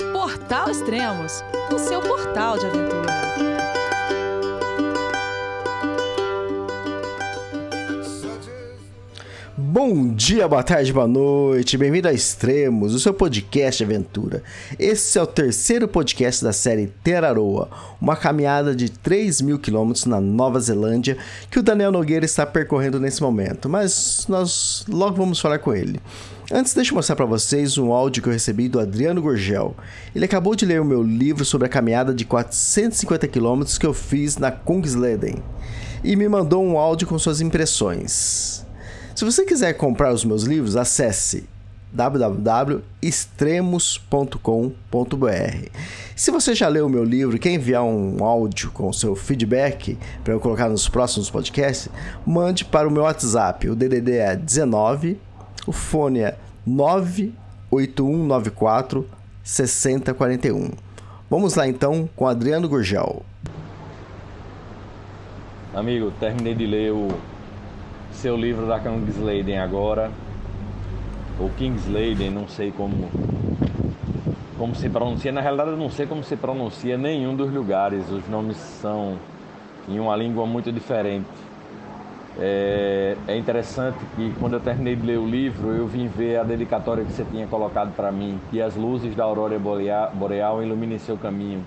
Portal Extremos, o seu portal de aventura. Bom dia, boa tarde, boa noite, bem-vindo a Extremos, o seu podcast de aventura. Esse é o terceiro podcast da série Teraroa, uma caminhada de 3 mil quilômetros na Nova Zelândia que o Daniel Nogueira está percorrendo nesse momento, mas nós logo vamos falar com ele. Antes, deixa eu mostrar para vocês um áudio que eu recebi do Adriano Gurgel. Ele acabou de ler o meu livro sobre a caminhada de 450 quilômetros que eu fiz na Kungsleden e me mandou um áudio com suas impressões. Se você quiser comprar os meus livros, acesse www.extremos.com.br. Se você já leu o meu livro e quer enviar um áudio com seu feedback para eu colocar nos próximos podcasts, mande para o meu WhatsApp. O DDD é 19 o fone é 98194 6041. Vamos lá então com Adriano Gurgel. Amigo, terminei de ler o seu livro da Kingsladen agora. Ou Kingsladen, não sei como como se pronuncia. Na realidade, eu não sei como se pronuncia nenhum dos lugares. Os nomes são em uma língua muito diferente. É, é, interessante que quando eu terminei de ler o livro, eu vim ver a dedicatória que você tinha colocado para mim, que as luzes da aurora boreal iluminem seu caminho.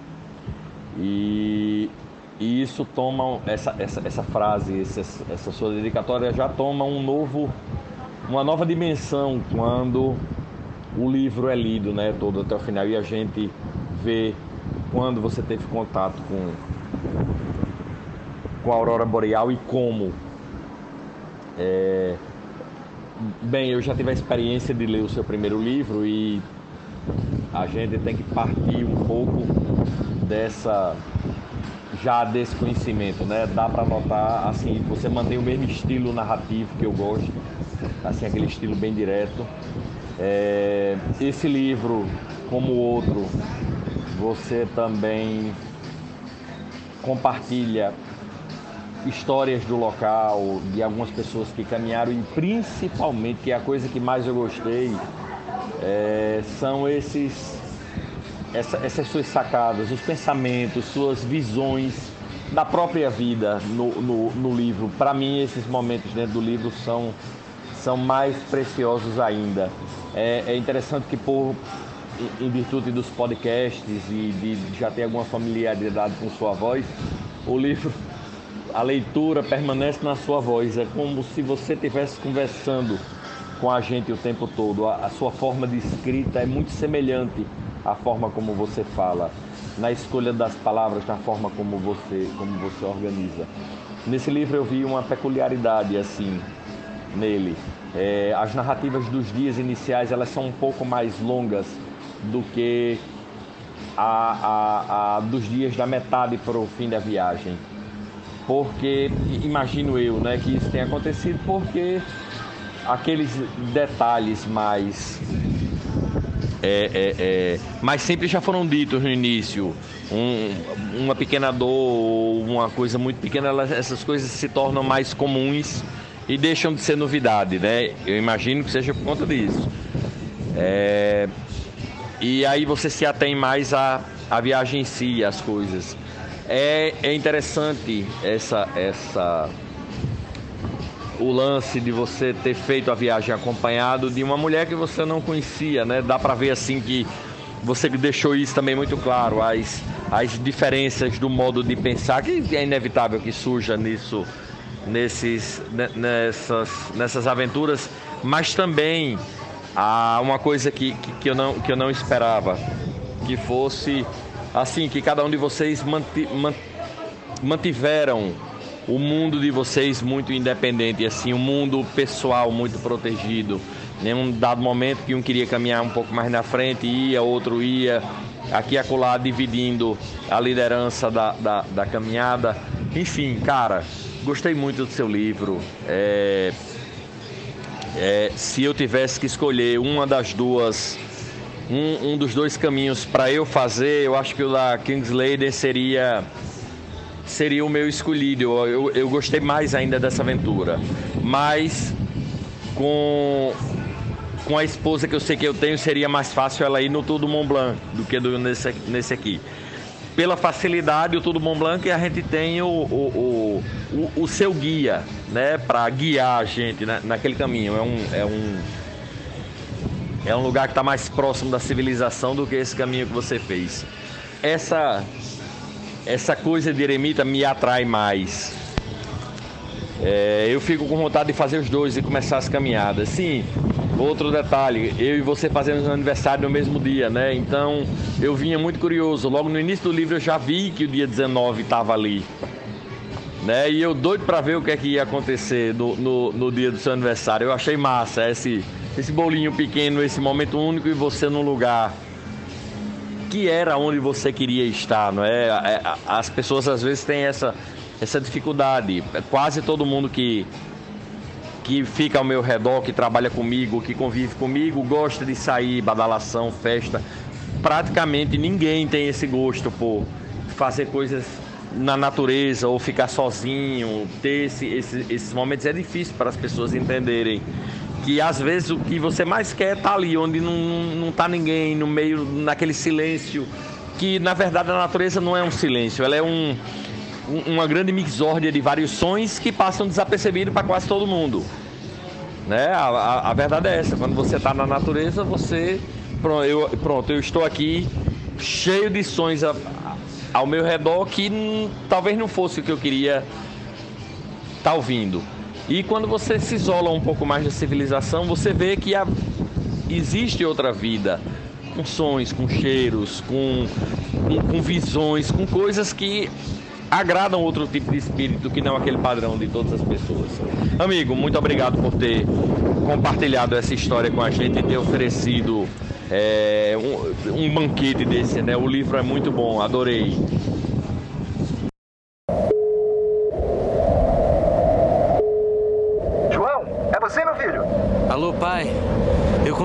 E, e isso toma, essa, essa, essa frase, essa, essa sua dedicatória já toma um novo, uma nova dimensão quando o livro é lido né, todo até o final e a gente vê quando você teve contato com, com a aurora boreal e como é... Bem, eu já tive a experiência de ler o seu primeiro livro e a gente tem que partir um pouco dessa já desse conhecimento, né? Dá para notar assim, você mantém o mesmo estilo narrativo que eu gosto, assim aquele estilo bem direto. É... esse livro, como o outro, você também compartilha histórias do local, de algumas pessoas que caminharam e principalmente, que é a coisa que mais eu gostei, é, são esses essa, essas suas sacadas, os pensamentos, suas visões da própria vida no, no, no livro. Para mim, esses momentos dentro do livro são, são mais preciosos ainda. É, é interessante que, por, em virtude dos podcasts e de já ter alguma familiaridade com sua voz, o livro a leitura permanece na sua voz. É como se você estivesse conversando com a gente o tempo todo. A, a, sua forma de escrita é muito semelhante à forma como você fala, na escolha das palavras, na forma como você, como você organiza. Nesse livro eu vi uma peculiaridade assim nele. É, as narrativas dos dias iniciais elas são um pouco mais longas do que a, a, a dos dias da metade para o fim da viagem porque imagino eu, né, que isso tenha acontecido porque aqueles detalhes mais é, é, é, mas sempre já foram ditos no início. Um, uma pequena dor, uma coisa muito pequena, elas, essas coisas se tornam mais comuns e deixam de ser novidade, né? Eu imagino que seja por conta disso. É, e aí você se atém mais à, à viagem em si, às coisas. É, é interessante essa, essa o lance de você ter feito a viagem acompanhado de uma mulher que você não conhecia, né? Dá para ver assim que você deixou isso também muito claro, as, as diferenças do modo de pensar, que é inevitável que surja nisso, nesses, nessas, nessas aventuras, mas também há uma coisa que, que, que, eu não, que eu não esperava, que fosse assim que cada um de vocês mantiveram o mundo de vocês muito independente, assim, um mundo pessoal muito protegido. Em um dado momento que um queria caminhar um pouco mais na frente, ia, outro ia, aqui e acolá dividindo a liderança da, da, da caminhada. Enfim, cara, gostei muito do seu livro. É, é, se eu tivesse que escolher uma das duas um, um dos dois caminhos para eu fazer, eu acho que o da Kingslayer seria seria o meu escolhido. Eu, eu, gostei mais ainda dessa aventura. Mas com com a esposa que eu sei que eu tenho, seria mais fácil ela ir no Tudo Mont Blanc do que do, nesse, nesse aqui. Pela facilidade, o Tudo Mont Blanc, a gente tem o, o, o, o seu guia, né? Para guiar a gente na, naquele caminho. É um, é um, é um lugar que está mais próximo da civilização do que esse caminho que você fez. Essa, essa coisa de eremita me atrai mais. É, eu fico com vontade de fazer os dois e começar as caminhadas. Sim, outro detalhe, eu e você fazemos aniversário no mesmo dia, né? Então eu vinha muito curioso. Logo no início do livro eu já vi que o dia 19 estava ali. Né? E eu doido para ver o que é que ia acontecer no, no, no, dia do seu aniversário. Eu achei massa esse, esse bolinho pequeno, esse momento único e você num lugar que era onde você queria estar, não é? é as pessoas às vezes têm essa essa dificuldade. Quase todo mundo que, que fica ao meu redor, que trabalha comigo, que convive comigo, gosta de sair, badalação, festa. Praticamente ninguém tem esse gosto por fazer coisas na natureza ou ficar sozinho, ter esse, esse, esses momentos. É difícil para as pessoas entenderem que às vezes o que você mais quer tá ali, onde não, não tá ninguém, no meio, naquele silêncio, que na verdade a natureza não é um silêncio, ela é um uma grande mixórdia de vários sons que passam desapercebidos para quase todo mundo. Né? A, a, a, verdade é essa, quando você está na natureza, você. Pronto eu, pronto, eu estou aqui cheio de sons a, ao meu redor que talvez não fosse o que eu queria estar tá ouvindo. E quando você se isola um pouco mais da civilização, você vê que existe outra vida, com sons, com cheiros, com, com, com visões, com coisas que agradam outro tipo de espírito que não aquele padrão de todas as pessoas. Amigo, muito obrigado por ter compartilhado essa história com a gente e ter oferecido é, um, um banquete desse, né? O livro é muito bom, adorei. João, é você, meu filho? Alô, pai. Eu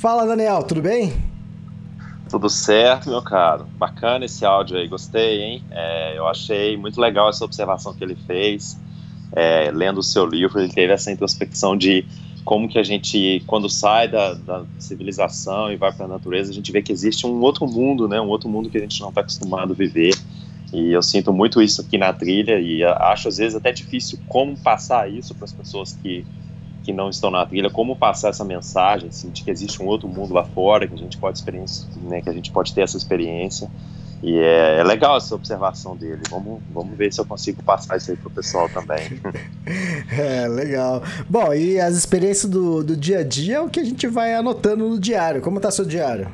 Fala Daniel, tudo bem? Tudo certo, meu caro. Bacana esse áudio aí, gostei, hein? É, eu achei muito legal essa observação que ele fez. É, lendo o seu livro, ele teve essa introspecção de como que a gente, quando sai da, da civilização e vai para a natureza, a gente vê que existe um outro mundo, né? Um outro mundo que a gente não está acostumado a viver. E eu sinto muito isso aqui na trilha e acho às vezes até difícil como passar isso para as pessoas que que não estão na trilha, como passar essa mensagem, assim, de que existe um outro mundo lá fora, que a gente pode experiência, né, que a gente pode ter essa experiência. E é, é, legal essa observação dele. Vamos, vamos ver se eu consigo passar isso aí pro pessoal também. é, legal. Bom, e as experiências do, do dia a dia é o que a gente vai anotando no diário. Como tá seu diário?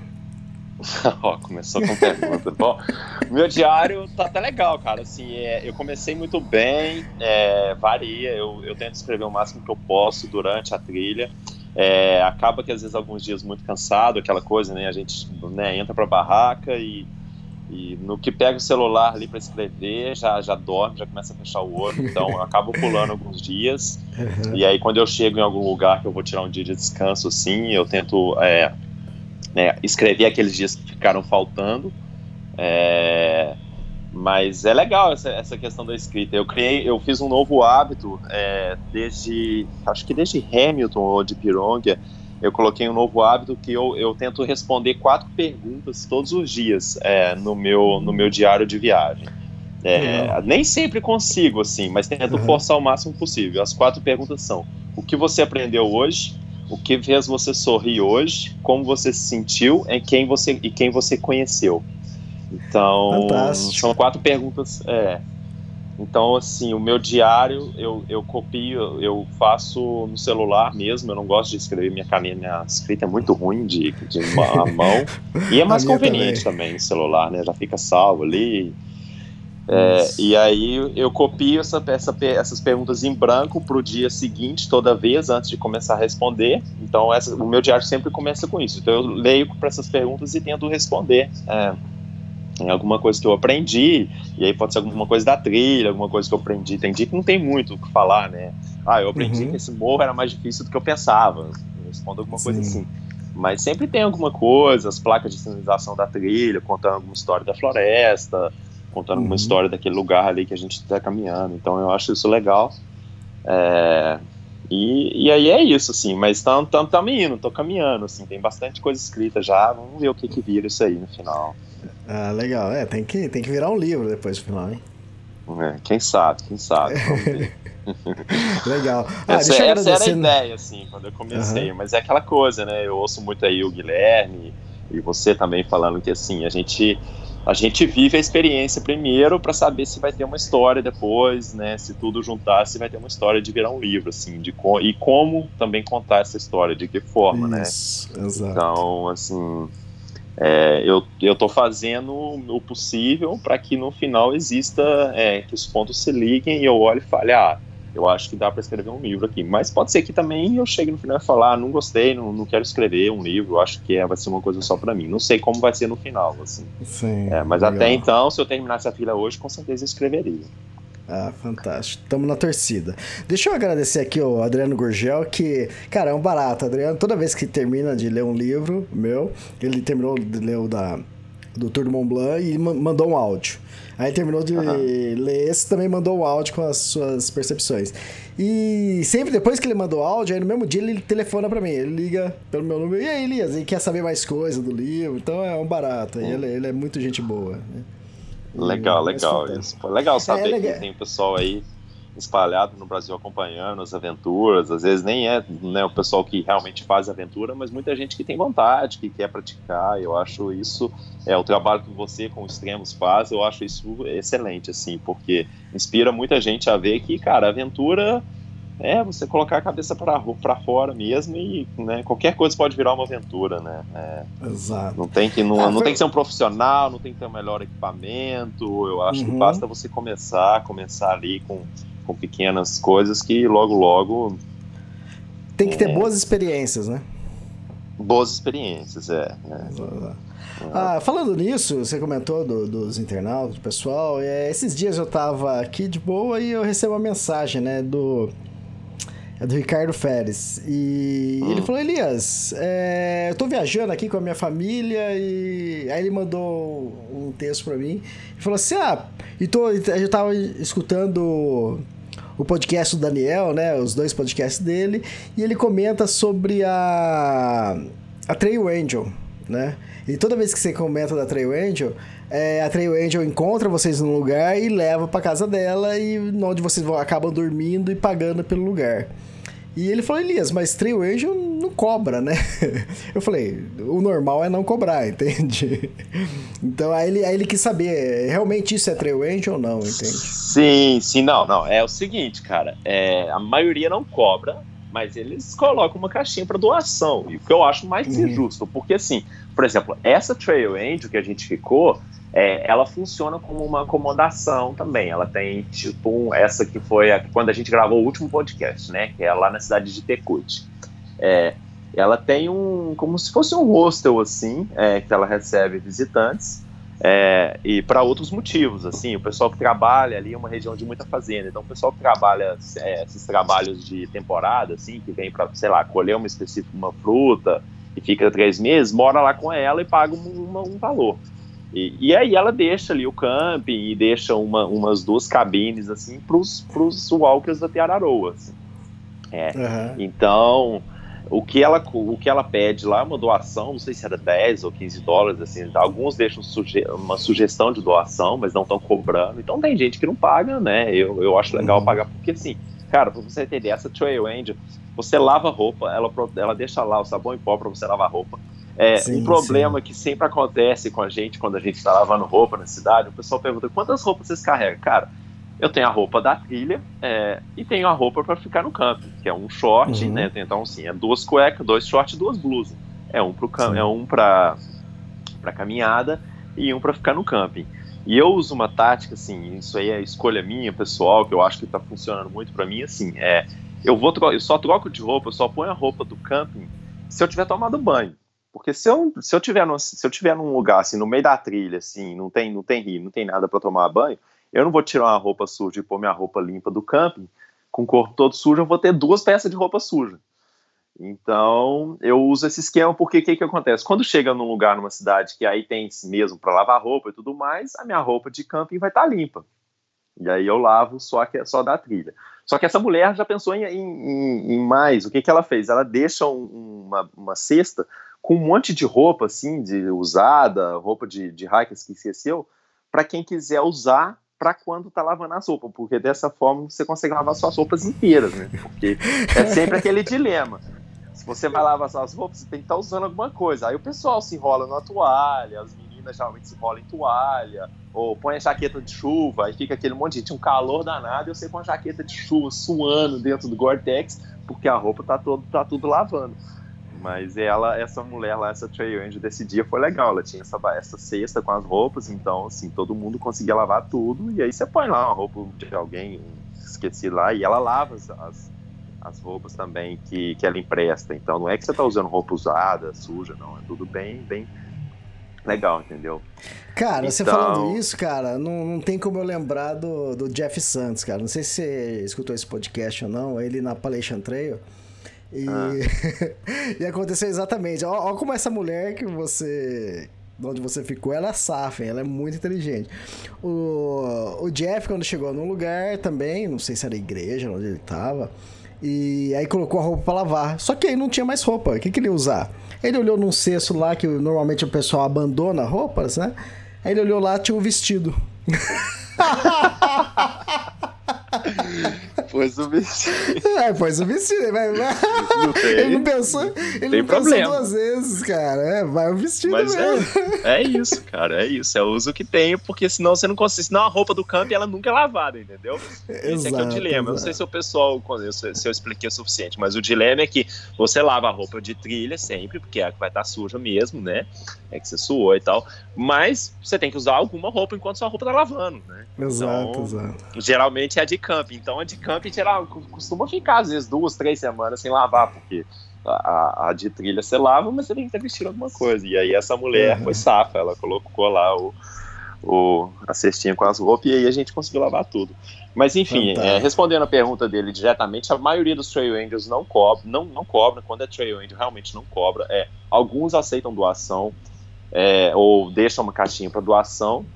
Ó, começou com pergunta. Bom, meu diário tá até legal, cara. Assim, é, eu comecei muito bem, é, varia. Eu, eu tento escrever o máximo que eu posso durante a trilha. É, acaba que às vezes alguns dias muito cansado, aquela coisa, né? A gente né, entra pra barraca e, e no que pega o celular ali para escrever, já, já dorme, já começa a fechar o olho. Então eu acabo pulando alguns dias. Uhum. E aí quando eu chego em algum lugar que eu vou tirar um dia de descanso, assim, eu tento é, né, escrever aqueles dias que ficaram faltando. É, mas é legal essa, essa questão da escrita. Eu criei, eu fiz um novo hábito é, desde, acho que desde Hamilton ou de Pirongia, eu coloquei um novo hábito que eu, eu tento responder quatro perguntas todos os dias é, no, meu, no meu diário de viagem. É, nem sempre consigo, assim, mas tento uhum. forçar o máximo possível. As quatro perguntas são: o que você aprendeu hoje? O que fez você sorrir hoje, como você se sentiu e quem você, e quem você conheceu. Então, Fantástico. são quatro perguntas. É. Então, assim, o meu diário eu, eu copio, eu faço no celular mesmo. Eu não gosto de escrever minha caneta, minha escrita é muito ruim de, de mão. E é mais conveniente também. também no celular, né? Já fica salvo ali. É, e aí eu copio essa, essa, essas perguntas em branco para o dia seguinte, toda vez, antes de começar a responder. Então, essa, o meu diário sempre começa com isso. Então, eu leio para essas perguntas e tento responder. É, em alguma coisa que eu aprendi, e aí pode ser alguma coisa da trilha, alguma coisa que eu aprendi. Tem dia que não tem muito o que falar, né? Ah, eu aprendi uhum. que esse morro era mais difícil do que eu pensava. Eu respondo alguma Sim. coisa assim. Mas sempre tem alguma coisa, as placas de sinalização da trilha, contando alguma história da floresta, contando uhum. alguma história daquele lugar ali que a gente está caminhando. Então eu acho isso legal. É, e, e aí é isso, assim, mas estamos tam, tam, indo, tô caminhando, assim, tem bastante coisa escrita já, vamos ver o que que vira isso aí no final. Ah, legal, é, tem que, tem que virar um livro depois do final, hein? É, quem sabe, quem sabe, vamos ver. legal. Ah, essa, essa era a ideia, assim, quando eu comecei, uhum. mas é aquela coisa, né, eu ouço muito aí o Guilherme e você também falando que, assim, a gente a gente vive a experiência primeiro para saber se vai ter uma história depois, né? Se tudo juntar, se vai ter uma história de virar um livro, assim, de co e como também contar essa história, de que forma, Isso, né? Exato. Então, assim, é, eu eu tô fazendo o possível para que no final exista é, que os pontos se liguem e eu olhe e fale, ah, eu acho que dá para escrever um livro aqui. Mas pode ser que também eu chegue no final e falar, ah, não gostei, não, não quero escrever um livro, acho que é, vai ser uma coisa só para mim. Não sei como vai ser no final, assim. Sim, é, mas legal. até então, se eu terminasse a fila hoje, com certeza eu escreveria. Ah, fantástico. Tamo na torcida. Deixa eu agradecer aqui o Adriano Gurgel, que, cara, é um barato. Adriano, toda vez que termina de ler um livro meu, ele terminou de ler o da, do Tour do Mont Blanc e mandou um áudio. Aí terminou de uhum. ler esse, também mandou o áudio com as suas percepções. E sempre depois que ele mandou o áudio, aí no mesmo dia ele telefona para mim, ele liga pelo meu número, e aí Elias, ele quer saber mais coisa do livro, então é um barato, uhum. ele, ele, é muito gente boa. Né? Legal, legal. Isso. Foi legal saber é, legal. que tem pessoal aí espalhado no Brasil acompanhando as aventuras. Às vezes nem é né, o pessoal que realmente faz aventura, mas muita gente que tem vontade, que quer praticar. Eu acho isso é o trabalho que você com extremos faz. Eu acho isso excelente, assim, porque inspira muita gente a ver que, cara, aventura é você colocar a cabeça para fora mesmo e né, qualquer coisa pode virar uma aventura, né? É, Exato. Não tem que não, ah, não foi... tem que ser um profissional, não tem que ter o um melhor equipamento. Eu acho uhum. que basta você começar, começar ali com com pequenas coisas que logo, logo. Tem que ter é... boas experiências, né? Boas experiências, é. é. Ah, falando nisso, você comentou do, dos internautas, do pessoal. É, esses dias eu tava aqui de boa e eu recebo uma mensagem, né, do. É do Ricardo Férez. E hum. ele falou: Elias, é, eu tô viajando aqui com a minha família. E aí ele mandou um texto pra mim. E falou assim: Ah, e tô, eu tava escutando o podcast do Daniel, né? Os dois podcasts dele. E ele comenta sobre a. A Trail Angel, né? E toda vez que você comenta da Trail Angel, é, a Trail Angel encontra vocês num lugar e leva para casa dela e onde vocês vão, acabam dormindo e pagando pelo lugar. E ele falou, Elias, mas Trail Angel cobra, né? Eu falei, o normal é não cobrar, entende? Então aí ele, aí ele quis saber, realmente isso é Trail Angel ou não, entende? Sim, sim, não, não. É o seguinte, cara, é, a maioria não cobra, mas eles colocam uma caixinha para doação, e o que eu acho mais uhum. injusto, porque assim, por exemplo, essa Trail Angel que a gente ficou, é, ela funciona como uma acomodação também. Ela tem, tipo, um, essa que foi a, quando a gente gravou o último podcast, né? Que é lá na cidade de Tecute. É, ela tem um, como se fosse um hostel, assim, é, que ela recebe visitantes. É, e para outros motivos, assim, o pessoal que trabalha ali é uma região de muita fazenda, então o pessoal que trabalha é, esses trabalhos de temporada, assim, que vem para, sei lá, colher uma específica uma fruta e fica três meses, mora lá com ela e paga um, um valor. E, e, aí ela deixa ali o camping e deixa uma, umas duas cabines assim para os walkers da Tiararoa. Assim. É. Uhum. Então, o que, ela, o que ela pede lá é uma doação, não sei se era 10 ou 15 dólares, assim, alguns deixam suge uma sugestão de doação, mas não estão cobrando. Então tem gente que não paga, né? Eu, eu acho legal uhum. pagar, porque assim, cara, para você entender, essa Trail Angel, você lava roupa, ela, ela deixa lá o sabão em pó para você lavar roupa é, sim, um problema sim. que sempre acontece com a gente quando a gente está lavando roupa na cidade, o pessoal pergunta quantas roupas vocês carregam? Cara, eu tenho a roupa da trilha é, e tenho a roupa para ficar no camping, que é um short, uhum. né? Então, assim, é duas cuecas, dois shorts e duas blusas. É um para é um para caminhada e um para ficar no camping. E eu uso uma tática, assim, isso aí é escolha minha, pessoal, que eu acho que tá funcionando muito para mim, assim, é, eu vou eu só troco de roupa, eu só ponho a roupa do camping se eu tiver tomado banho. Porque se eu, se eu tiver no, se eu tiver num lugar assim no meio da trilha assim, não tem não tem rio, não tem nada para tomar banho, eu não vou tirar uma roupa suja e pôr minha roupa limpa do camping, com o corpo todo sujo, eu vou ter duas peças de roupa suja. Então, eu uso esse esquema porque o que, que acontece? Quando chega num lugar, numa cidade que aí tem mesmo para lavar roupa e tudo mais, a minha roupa de camping vai estar tá limpa. E aí eu lavo só, que, só da trilha. Só que essa mulher já pensou em, em, em mais. O que, que ela fez? Ela deixa um, uma, uma cesta com um monte de roupa, assim, de usada, roupa de, de hikers que esqueceu, para quem quiser usar para quando tá lavando as roupas, porque dessa forma você consegue lavar suas roupas inteiras, né? Porque é sempre aquele dilema. Se você vai lavar suas roupas, você tem que estar tá usando alguma coisa. Aí o pessoal se enrola na toalha, as meninas geralmente se enrolam em toalha, ou põe a jaqueta de chuva, aí fica aquele monte de gente, um calor danado, e você com a jaqueta de chuva suando dentro do Gore-Tex, porque a roupa tá, todo, tá tudo lavando. Mas ela, essa mulher lá, essa Trail Angel desse dia foi legal. Ela tinha essa, essa cesta com as roupas, então, assim, todo mundo conseguia lavar tudo. E aí você põe lá uma roupa de alguém, esqueci lá, e ela lava as, as, as roupas também que, que ela empresta. Então não é que você tá usando roupa usada, suja, não. É tudo bem, bem legal, entendeu? Cara, então... você falando isso, cara, não, não tem como eu lembrar do, do Jeff Santos, cara. Não sei se você escutou esse podcast ou não, ele na Appalachian Trail. E, ah. e aconteceu exatamente. Olha como essa mulher que você. Onde você ficou, ela é safa, ela é muito inteligente. O, o Jeff, quando chegou num lugar também, não sei se era igreja onde ele tava, e aí colocou a roupa para lavar. Só que aí não tinha mais roupa. O que, que ele ia usar? Ele olhou num cesto lá que normalmente o pessoal abandona roupas, né? Aí ele olhou lá, tinha um vestido. Pôs o vestido. É, pôs o vai. Não tem, ele não pensou, ele não pensou duas vezes, cara. É, vai o vestido Mas mesmo. É, é isso, cara. É isso. É o uso que tem, porque senão você não consegue. Senão a roupa do campo ela nunca é lavada, entendeu? Exato, Esse é que é o dilema. Exato. Eu não sei se o pessoal, se eu expliquei o suficiente, mas o dilema é que você lava a roupa de trilha sempre, porque é a que vai estar suja mesmo, né? É que você suou e tal. Mas você tem que usar alguma roupa enquanto sua roupa tá lavando, né? Exato, então, exato. Geralmente é a de camping. Então a de geral, costuma ficar às vezes duas, três semanas sem lavar, porque a, a de trilha você lava, mas você tem que estar vestindo alguma coisa. E aí essa mulher uhum. foi safa, ela colocou lá o, o, a cestinha com as roupas e aí a gente conseguiu lavar tudo. Mas enfim, é, respondendo a pergunta dele diretamente, a maioria dos trail angels não cobra, não, não cobra, quando é trail angel realmente não cobra. É, alguns aceitam doação é, ou deixam uma caixinha para doação,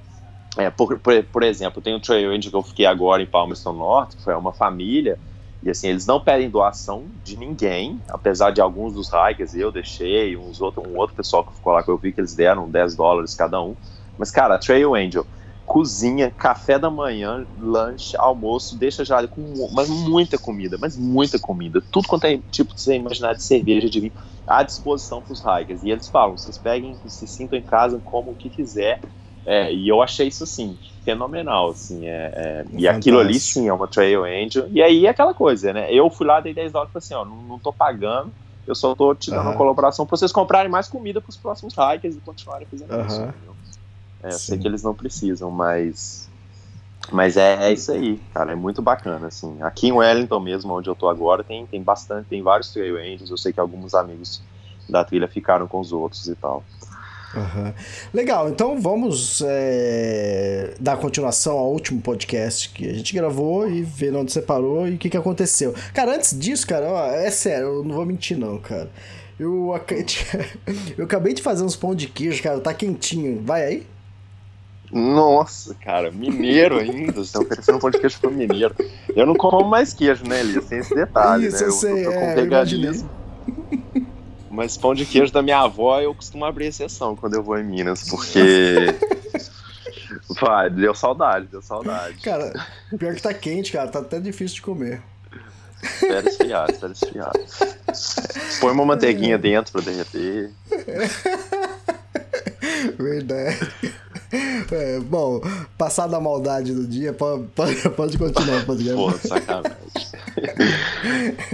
é, por, por, por, exemplo, tem um trail onde eu fiquei agora em Palmerston Norte, que foi uma família, e assim, eles não pedem doação de ninguém, apesar de alguns dos hikers eu deixei, uns outro, um outro pessoal que ficou lá que eu vi que eles deram 10 dólares cada um. Mas, cara, Trail Angel, cozinha, café da manhã, lanche, almoço, deixa já com mas muita comida, mas muita comida. Tudo quanto é tipo de você imaginar de cerveja, de vinho, à disposição para os hikers. E eles falam: vocês peguem, se sintam em casa, como o que quiser é, e eu achei isso, assim, fenomenal, assim, é, é e aquilo ali, sim, é uma Trail Angel, e aí é aquela coisa, né, eu fui lá, dei 10 dólares falei assim, ó, não, não tô pagando, eu só tô te dando uhum. uma colaboração pra vocês comprarem mais comida pros próximos hikers e continuarem fazendo uhum. isso, entendeu? É, eu sei que eles não precisam, mas... Mas é, é isso aí, cara, é muito bacana, assim. Aqui em Wellington mesmo, onde eu tô agora, tem, tem bastante, tem vários Trail Angels, eu sei que alguns amigos da trilha ficaram com os outros e tal. Uhum. Legal, então vamos é, dar continuação ao último podcast que a gente gravou e ver onde você parou e o que, que aconteceu. Cara, antes disso, cara, ó, é sério, eu não vou mentir não, cara. Eu, eu acabei de fazer uns pão de queijo, cara, tá quentinho. Vai aí? Nossa, cara, mineiro ainda. Você tá oferecendo um pão de queijo pro mineiro. Eu não como mais queijo, né, Elias? Tem esse detalhe, Isso, né? Eu, eu eu tô com é. Mas pão de queijo da minha avó eu costumo abrir exceção quando eu vou em Minas, porque. Vai, deu saudade, deu saudade. Cara, pior que tá quente, cara, tá até difícil de comer. Espera esfriar, espera esfriar. Põe uma manteiguinha é. dentro pra derreter. Verdade. É, bom, passada a maldade do dia, pode, pode, pode continuar, Pô, sacanagem.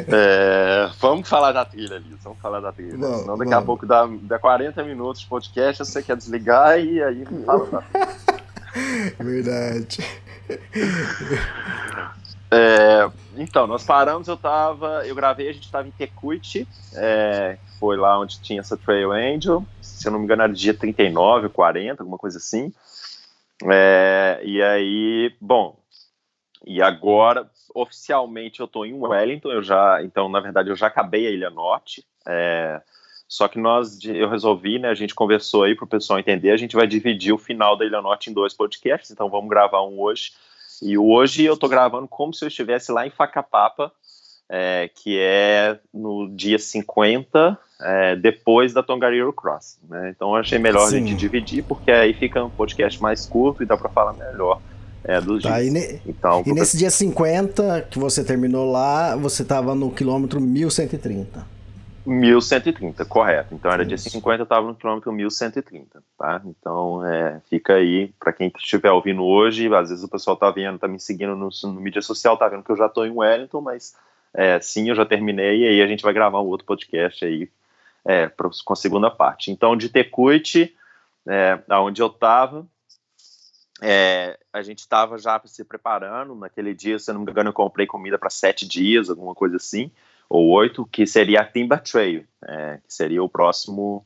É, vamos falar da trilha, ali, Vamos falar da trilha. Não, Senão daqui não. a pouco dá, dá 40 minutos de podcast, você quer desligar e aí fala. Verdade. É, então, nós paramos, eu tava. Eu gravei, a gente tava em Tecuiti, é, foi lá onde tinha essa Trail Angel. Se eu não me engano, era dia 39, 40, alguma coisa assim. É, e aí, bom, e agora, oficialmente, eu tô em Wellington, eu já, então, na verdade, eu já acabei a Ilha Norte. É, só que nós, eu resolvi, né, a gente conversou aí para o pessoal entender, a gente vai dividir o final da Ilha Norte em dois podcasts, então vamos gravar um hoje. E hoje eu estou gravando como se eu estivesse lá em Facapapa, é, que é no dia 50, é, depois da Tongariro Cross. Né? Então eu achei melhor Sim. a gente dividir, porque aí fica um podcast mais curto e dá para falar melhor é, dos tá, dias. E, ne então, e nesse dia 50 que você terminou lá, você estava no quilômetro 1130. 1130, correto. Então era dia 50, eu estava no quilômetro 1130, tá? Então é, fica aí, para quem estiver ouvindo hoje, às vezes o pessoal tá vendo, tá me seguindo no, no mídia social, tá vendo que eu já estou em Wellington, mas é, sim, eu já terminei, e aí a gente vai gravar um outro podcast aí é, pra, com a segunda parte. Então, de Tecuite, é, aonde eu estava, é, a gente estava já se preparando, naquele dia, se não me engano, eu comprei comida para sete dias, alguma coisa assim, ou oito, que seria a Timber Trail, é, que seria o próximo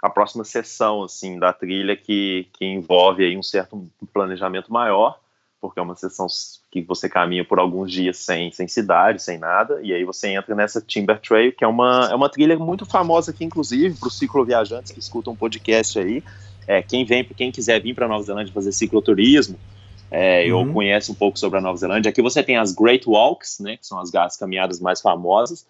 a próxima sessão assim da trilha que, que envolve aí um certo planejamento maior, porque é uma sessão que você caminha por alguns dias sem, sem cidade, sem nada, e aí você entra nessa Timber Trail, que é uma, é uma trilha muito famosa aqui, inclusive, para os cicloviajantes que escutam um podcast aí. É, quem vem, quem quiser vir para Nova Zelândia fazer cicloturismo, é, uhum. ou conhece um pouco sobre a Nova Zelândia. Aqui você tem as Great Walks, né, que são as, as caminhadas mais famosas,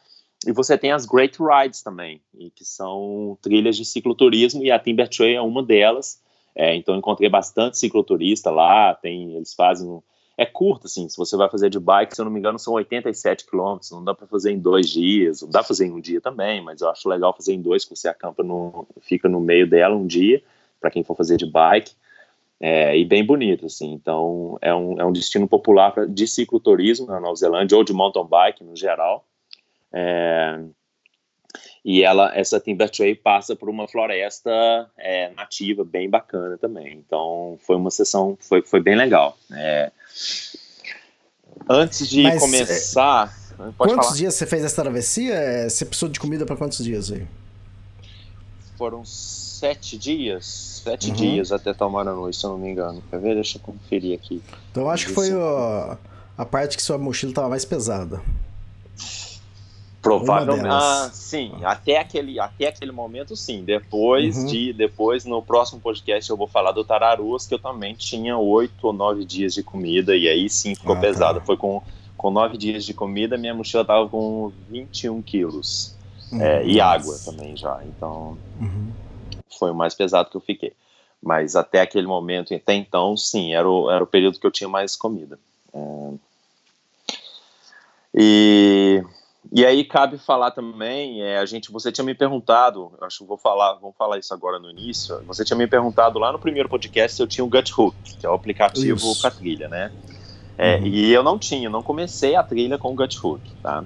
e você tem as Great Rides também, que são trilhas de cicloturismo, e a Timber Trail é uma delas. É, então encontrei bastante cicloturista lá, tem, eles fazem é curto, assim, se você vai fazer de bike, se eu não me engano, são 87 quilômetros, não dá para fazer em dois dias, dá para fazer em um dia também, mas eu acho legal fazer em dois, que você acampa, no, fica no meio dela um dia, para quem for fazer de bike, é, e bem bonito, assim. Então, é um, é um destino popular pra, de cicloturismo na Nova Zelândia, ou de mountain bike no geral. É, e ela, essa Timber Trail passa por uma floresta é, nativa bem bacana também. Então, foi uma sessão, foi, foi bem legal. É, antes de Mas, começar... quantos falar? dias você fez essa travessia? É, você precisou de comida para quantos dias aí? Foram sete dias sete uhum. dias até noite, se eu não me engano. Quer ver? Deixa eu conferir aqui. Então acho que foi o, a parte que sua mochila estava mais pesada. Provavelmente. Ah, sim. Até aquele, até aquele momento, sim. Depois uhum. de. Depois, no próximo podcast, eu vou falar do Tararuas, que eu também tinha oito ou nove dias de comida, e aí sim ficou ah, tá. pesado. Tá. Foi com, com nove dias de comida, minha mochila tava com 21 quilos. Uhum. É, e água também já. Então. Uhum foi o mais pesado que eu fiquei. Mas até aquele momento, até então, sim, era o, era o período que eu tinha mais comida. É... E, e aí cabe falar também, é, a gente, você tinha me perguntado, acho que vou falar, vamos falar isso agora no início. Você tinha me perguntado lá no primeiro podcast se eu tinha o Gut Hook, que é o aplicativo para trilha, né? É, uhum. E eu não tinha, não comecei a trilha com o Gut Hook, tá?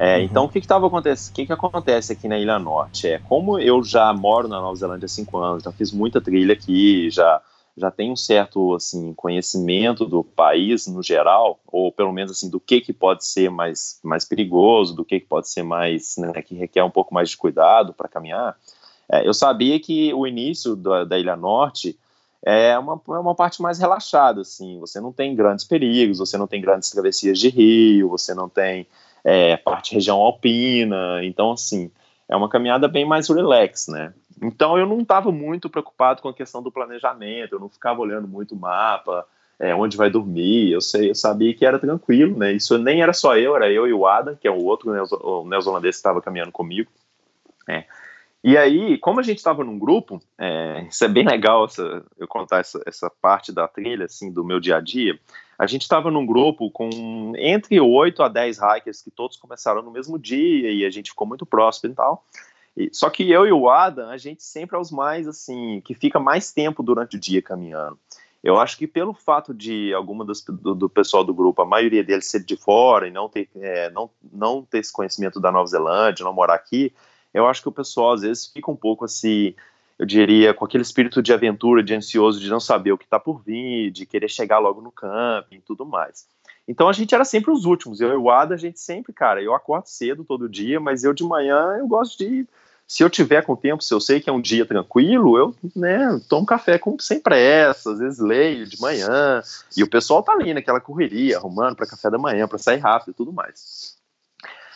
É, uhum. Então, o que estava acontecendo? O que, que acontece aqui na Ilha Norte? É como eu já moro na Nova Zelândia há cinco anos, já fiz muita trilha aqui, já já tenho um certo assim conhecimento do país no geral, ou pelo menos assim do que que pode ser mais mais perigoso, do que que pode ser mais né, que requer um pouco mais de cuidado para caminhar. É, eu sabia que o início da, da Ilha Norte é uma, é uma parte mais relaxada, assim. Você não tem grandes perigos, você não tem grandes travessias de rio, você não tem é, parte região alpina, então assim, é uma caminhada bem mais relax, né? Então eu não estava muito preocupado com a questão do planejamento, eu não ficava olhando muito o mapa, é, onde vai dormir, eu sei, eu sabia que era tranquilo, né? Isso nem era só eu, era eu e o Adam, que é o outro neozelandês que estava caminhando comigo. É. E aí, como a gente estava num grupo, é, isso é bem legal essa, eu contar essa, essa parte da trilha, assim, do meu dia a dia. A gente estava num grupo com entre 8 a 10 hikers que todos começaram no mesmo dia e a gente ficou muito próximo e tal. E, só que eu e o Adam, a gente sempre é os mais, assim, que fica mais tempo durante o dia caminhando. Eu acho que pelo fato de alguma dos, do, do, pessoal do grupo, a maioria deles ser de fora e não ter, é, não, não ter esse conhecimento da Nova Zelândia, não morar aqui, eu acho que o pessoal às vezes fica um pouco assim. Eu diria, com aquele espírito de aventura, de ansioso, de não saber o que está por vir, de querer chegar logo no camping e tudo mais. Então a gente era sempre os últimos. Eu e o Ada, a gente sempre, cara, eu acordo cedo todo dia, mas eu de manhã eu gosto de. Se eu tiver com tempo, se eu sei que é um dia tranquilo, eu né, tomo café com, sem pressa, às vezes leio de manhã, e o pessoal tá ali naquela correria, arrumando para café da manhã, para sair rápido e tudo mais.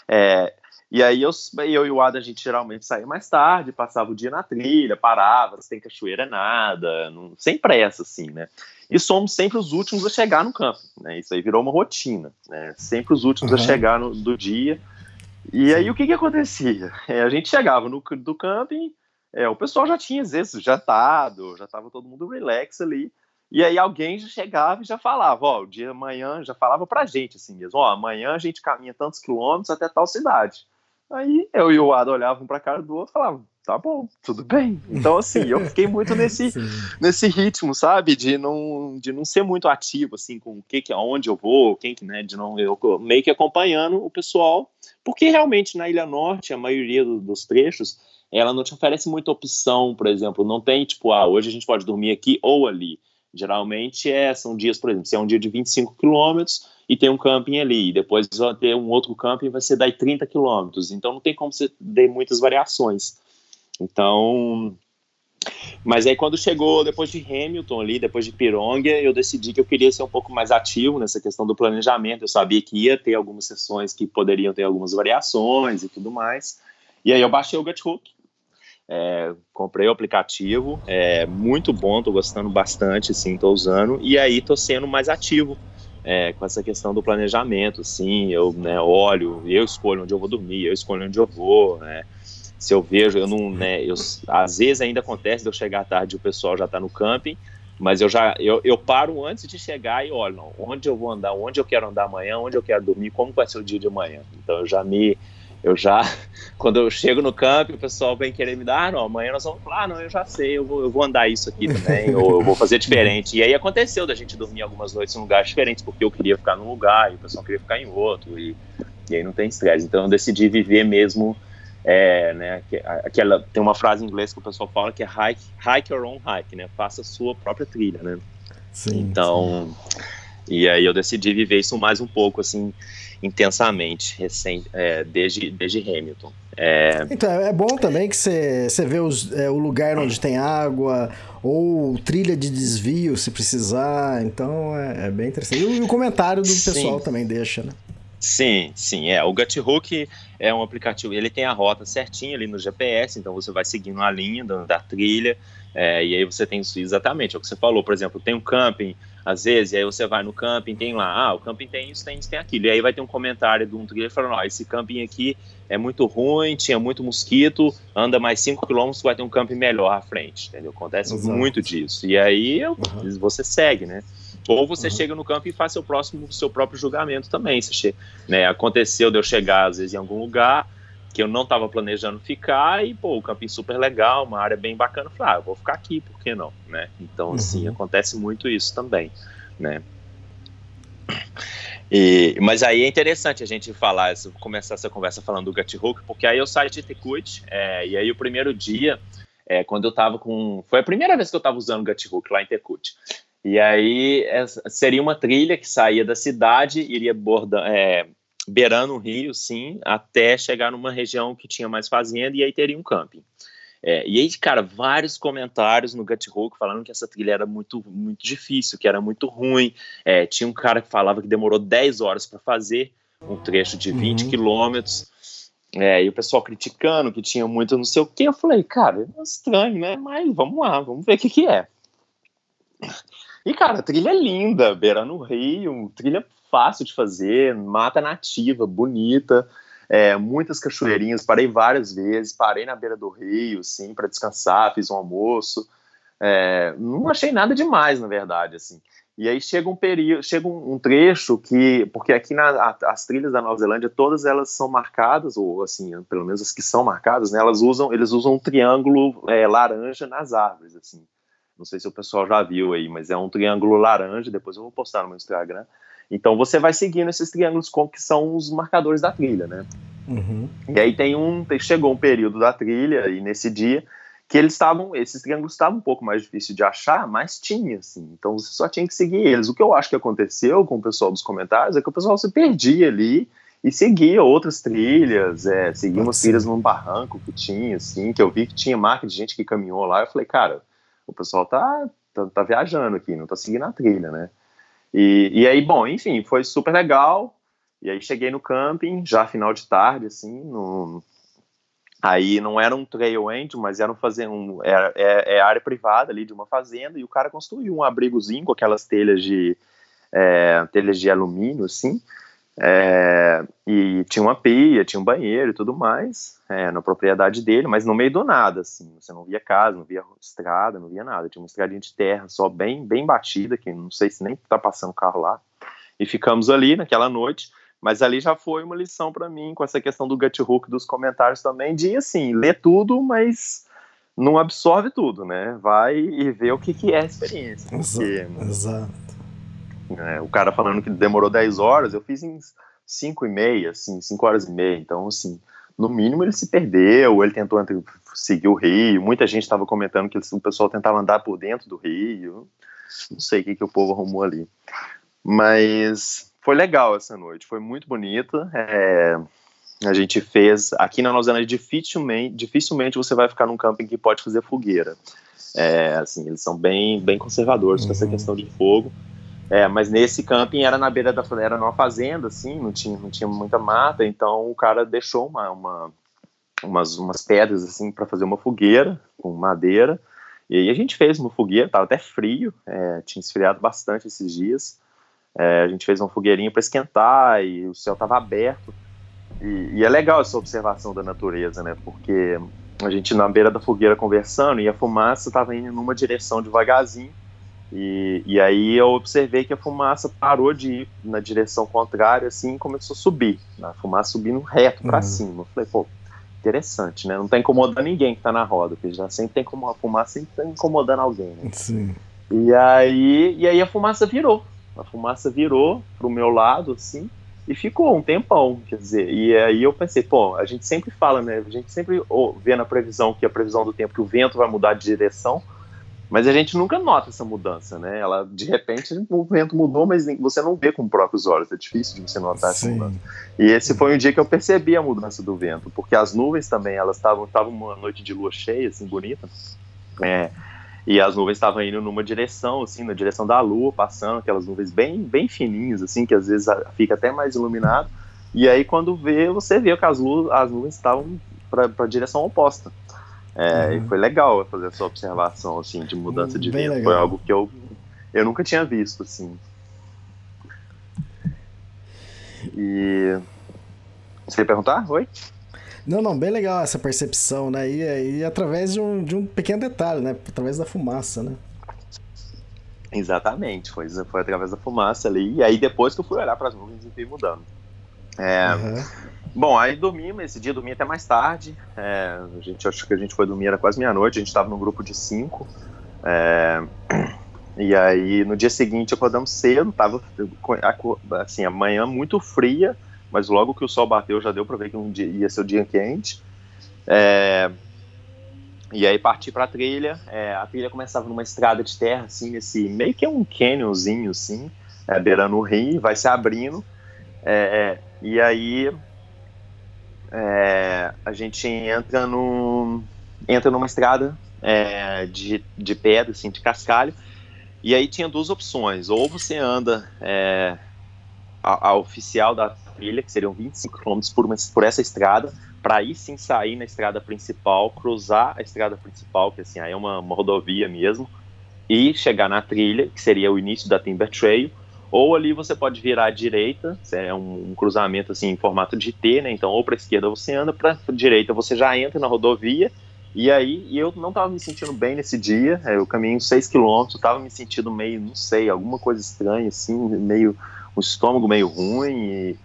É, e aí eu, eu e o Ada, a gente geralmente saía mais tarde, passava o dia na trilha, parava, se tem cachoeira nada, não, sem pressa, assim, né? E somos sempre os últimos a chegar no campo, né? Isso aí virou uma rotina, né? Sempre os últimos uhum. a chegar no, do dia. E aí o que que acontecia? É, a gente chegava no do camping, é, o pessoal já tinha, às vezes, jantado, já estava todo mundo relax ali, e aí alguém já chegava e já falava, ó, o dia amanhã, já falava pra gente assim mesmo, ó, amanhã a gente caminha tantos quilômetros até tal cidade. Aí eu e o Ada olhavam pra cara do outro e falavam, tá bom, tudo bem. Então, assim, eu fiquei muito nesse, nesse ritmo, sabe? De não, de não ser muito ativo, assim, com o que, que aonde eu vou, quem que, né? De não, eu meio que acompanhando o pessoal, porque realmente na Ilha Norte, a maioria do, dos trechos, ela não te oferece muita opção, por exemplo, não tem tipo, ah, hoje a gente pode dormir aqui ou ali. Geralmente é, são dias, por exemplo, se é um dia de 25 quilômetros, e tem um camping ali. Depois vai ter um outro camping, vai ser daí 30 quilômetros. Então não tem como você ter muitas variações. Então. Mas aí quando chegou depois de Hamilton ali, depois de Pirongia, eu decidi que eu queria ser um pouco mais ativo nessa questão do planejamento. Eu sabia que ia ter algumas sessões que poderiam ter algumas variações e tudo mais. E aí eu baixei o Guthook, é, comprei o aplicativo, é muito bom, tô gostando bastante, sim, tô usando, e aí tô sendo mais ativo é, com essa questão do planejamento, sim, eu né, olho, eu escolho onde eu vou dormir, eu escolho onde eu vou, né, se eu vejo, eu não, né, eu, às vezes ainda acontece de eu chegar tarde e o pessoal já está no camping, mas eu já, eu, eu paro antes de chegar e olho, onde eu vou andar, onde eu quero andar amanhã, onde eu quero dormir, como vai ser o dia de amanhã, então eu já me, eu já, quando eu chego no campo, o pessoal vem querer me dar, ah, não, amanhã nós vamos falar, ah, não, eu já sei, eu vou, eu vou andar isso aqui também, ou eu vou fazer diferente. E aí aconteceu da gente dormir algumas noites em lugares diferentes, porque eu queria ficar num lugar e o pessoal queria ficar em outro, e, e aí não tem estresse. Então eu decidi viver mesmo, é, né, aquela, tem uma frase em inglês que o pessoal fala que é hike, hike your own hike, né, faça a sua própria trilha, né. Sim, então, sim. E aí eu decidi viver isso mais um pouco, assim, intensamente é, desde, desde Hamilton. É... Então, é bom também que você vê os, é, o lugar onde tem água, ou trilha de desvio, se precisar. Então, é, é bem interessante. E o, o comentário do sim. pessoal também deixa, né? Sim, sim, é. O Guthook é um aplicativo, ele tem a rota certinha ali no GPS, então você vai seguindo a linha da, da trilha, é, e aí você tem isso exatamente, é o que você falou, por exemplo, tem um camping às vezes, e aí você vai no camping, tem lá, ah, o camping tem isso, tem isso, tem aquilo. E aí vai ter um comentário de um trilheiro falando, ó, esse camping aqui é muito ruim, tinha muito mosquito, anda mais 5 km, vai ter um camping melhor à frente, entendeu? Acontece Exato. muito disso. E aí eu, uhum. você segue, né? Ou você uhum. chega no campo e faz seu próximo, seu próprio julgamento também. Você né, aconteceu de eu chegar, às vezes, em algum lugar, que eu não estava planejando ficar e, pô, o camping super legal, uma área bem bacana, eu falei, ah, eu vou ficar aqui, por que não, né? Então, uhum. assim, acontece muito isso também, né? E, mas aí é interessante a gente falar, começar essa conversa falando do Guthook, porque aí eu saio de Tecuit, é, e aí o primeiro dia, é, quando eu tava com... Foi a primeira vez que eu tava usando o Guthook lá em Tecuit. E aí é, seria uma trilha que saía da cidade, iria bordando, é, beirando o rio, sim, até chegar numa região que tinha mais fazenda e aí teria um camping. É, e aí, cara, vários comentários no Guthook falando que essa trilha era muito, muito difícil, que era muito ruim. É, tinha um cara que falava que demorou 10 horas para fazer um trecho de 20 uhum. quilômetros. É, e o pessoal criticando que tinha muito não sei o que. Eu falei, cara, é estranho, né? Mas vamos lá, vamos ver o que, que é. E, cara, a trilha é linda, beirando o rio, trilha fácil de fazer, mata nativa, bonita, é, muitas cachoeirinhas, parei várias vezes, parei na beira do rio, sim, para descansar, fiz um almoço, é, não achei nada demais, na verdade, assim. E aí chega um período, chega um, um trecho que, porque aqui na, a, as trilhas da Nova Zelândia, todas elas são marcadas, ou assim, pelo menos as que são marcadas, né, elas usam, eles usam um triângulo é, laranja nas árvores, assim. Não sei se o pessoal já viu aí, mas é um triângulo laranja, depois eu vou postar no meu Instagram. Então você vai seguindo esses triângulos com que são os marcadores da trilha, né? Uhum. E aí tem um, chegou um período da trilha e nesse dia que eles estavam, esses triângulos estavam um pouco mais difícil de achar, mas tinha, assim. Então você só tinha que seguir eles. O que eu acho que aconteceu com o pessoal dos comentários é que o pessoal se perdia ali e seguia outras trilhas, é, seguia umas trilhas num barranco que tinha, assim, que eu vi que tinha marca de gente que caminhou lá. Eu falei, cara, o pessoal tá, tá, tá viajando aqui, não tá seguindo a trilha, né? E, e aí, bom, enfim, foi super legal. E aí cheguei no camping, já final de tarde, assim, no, Aí não era um trail end, mas era um fazer um era, é, é, área privada ali de uma fazenda e o cara construiu um abrigozinho com aquelas telhas de é, telhas de alumínio assim é, e tinha uma pia, tinha um banheiro e tudo mais é, na propriedade dele, mas no meio do nada assim, você não via casa, não via estrada, não via nada, tinha uma estradinha de terra só bem bem batida que não sei se nem tá passando carro lá e ficamos ali naquela noite mas ali já foi uma lição para mim com essa questão do gut hook dos comentários também, de assim, ler tudo, mas não absorve tudo, né? Vai e vê o que, que é a experiência. Porque, Exato. É, o cara falando que demorou 10 horas, eu fiz em 5 e meia, assim, 5 horas e meia. Então, assim, no mínimo ele se perdeu, ele tentou seguir o rio. Muita gente estava comentando que o pessoal tentava andar por dentro do rio. Não sei o que, que o povo arrumou ali. Mas foi legal essa noite, foi muito bonita. É, a gente fez. Aqui na Nova Zelândia, dificilmente, dificilmente você vai ficar num camping que pode fazer fogueira. É, assim, eles são bem, bem conservadores uhum. com essa uhum. questão de fogo. É, mas nesse camping era na beira da era numa fazenda, assim, não tinha, não tinha muita mata, então o cara deixou uma, uma umas, umas pedras assim para fazer uma fogueira com madeira. E aí a gente fez uma fogueira, tava até frio, é, tinha esfriado bastante esses dias. É, a gente fez uma fogueirinha para esquentar e o céu estava aberto. E, e, é legal essa observação da natureza, né? Porque a gente na beira da fogueira conversando e a fumaça estava indo numa direção devagarzinho. E, e aí eu observei que a fumaça parou de ir na direção contrária, assim, e começou a subir. A fumaça subindo reto para uhum. cima. Eu falei, pô, interessante, né? Não tá incomodando ninguém que tá na roda, porque já sempre tem como a fumaça sempre tá incomodando alguém, né? Sim. E aí, e aí a fumaça virou. A fumaça virou pro meu lado, assim, e ficou um tempão, quer dizer, e aí eu pensei, pô, a gente sempre fala, né, a gente sempre vê na previsão que a previsão do tempo que o vento vai mudar de direção, mas a gente nunca nota essa mudança, né, ela, de repente, o vento mudou, mas você não vê com próprios olhos, é difícil de você notar Sim. essa mudança. E esse foi um dia que eu percebi a mudança do vento, porque as nuvens também, elas estavam, estavam uma noite de lua cheia, assim, bonita, é, e as nuvens estavam indo numa direção, assim, na direção da lua, passando aquelas nuvens bem, bem fininhas, assim, que às vezes fica até mais iluminado. E aí, quando vê, você vê que as, lu as nuvens estavam para a direção oposta. É, uhum. E foi legal fazer essa observação, assim, de mudança de vento. Foi algo que eu, eu nunca tinha visto, assim. E. Você ia perguntar? Oi? Não, não, bem legal essa percepção, né? E, e através de um, de um pequeno detalhe, né? Através da fumaça, né? Exatamente, foi, foi através da fumaça ali. E aí depois que eu fui olhar para as nuvens e fui mudando. É, uhum. Bom, aí dormimos, esse dia dormi até mais tarde. É, a gente acho que a gente foi dormir era quase meia-noite, a gente estava num grupo de cinco. É, e aí no dia seguinte acordamos cedo, tava assim, a manhã muito fria mas logo que o sol bateu já deu para ver que um dia, ia ser o dia quente. É, e aí parti para a trilha. É, a trilha começava numa estrada de terra, assim, nesse meio que é um canyonzinho, assim, é, beirando o rio, vai se abrindo. É, é e aí é, a gente entra no entra numa estrada é, de, de pedra, assim, de cascalho. E aí tinha duas opções: ou você anda a, a oficial da trilha, que seriam 25 km por, por essa estrada, para aí sim sair na estrada principal, cruzar a estrada principal, que assim, aí é uma, uma rodovia mesmo, e chegar na trilha, que seria o início da Timber Trail, ou ali você pode virar à direita, é um, um cruzamento assim em formato de T, né? Então, ou para esquerda você anda, para direita você já entra na rodovia. E aí, e eu não estava me sentindo bem nesse dia. Eu caminhei 6 km, estava me sentindo meio, não sei, alguma coisa estranha assim, meio um estômago meio ruim e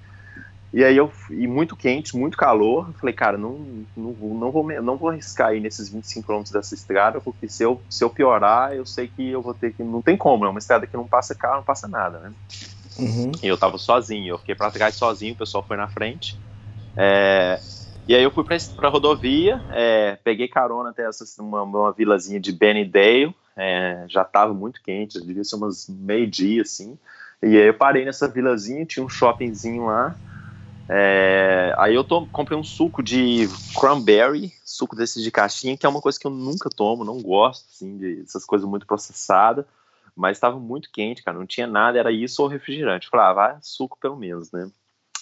e aí eu e muito quente, muito calor, falei, cara, não, não, não, vou, não vou arriscar aí nesses 25 km dessa estrada, porque se eu, se eu piorar, eu sei que eu vou ter que. Não tem como, é uma estrada que não passa carro, não passa nada, né? Uhum. E eu tava sozinho, eu fiquei pra trás sozinho, o pessoal foi na frente. É, E aí eu fui pra, pra rodovia, é, peguei carona até essa, uma, uma vilazinha de Bennydale, é, já tava muito quente, devia ser umas meio-dia, assim. E aí eu parei nessa vilazinha, tinha um shoppingzinho lá. É, aí eu to, comprei um suco de cranberry, suco desse de caixinha, que é uma coisa que eu nunca tomo, não gosto, assim, de essas coisas muito processadas. Mas estava muito quente, cara, não tinha nada, era isso ou refrigerante. Eu falei, ah, vai suco pelo menos, né?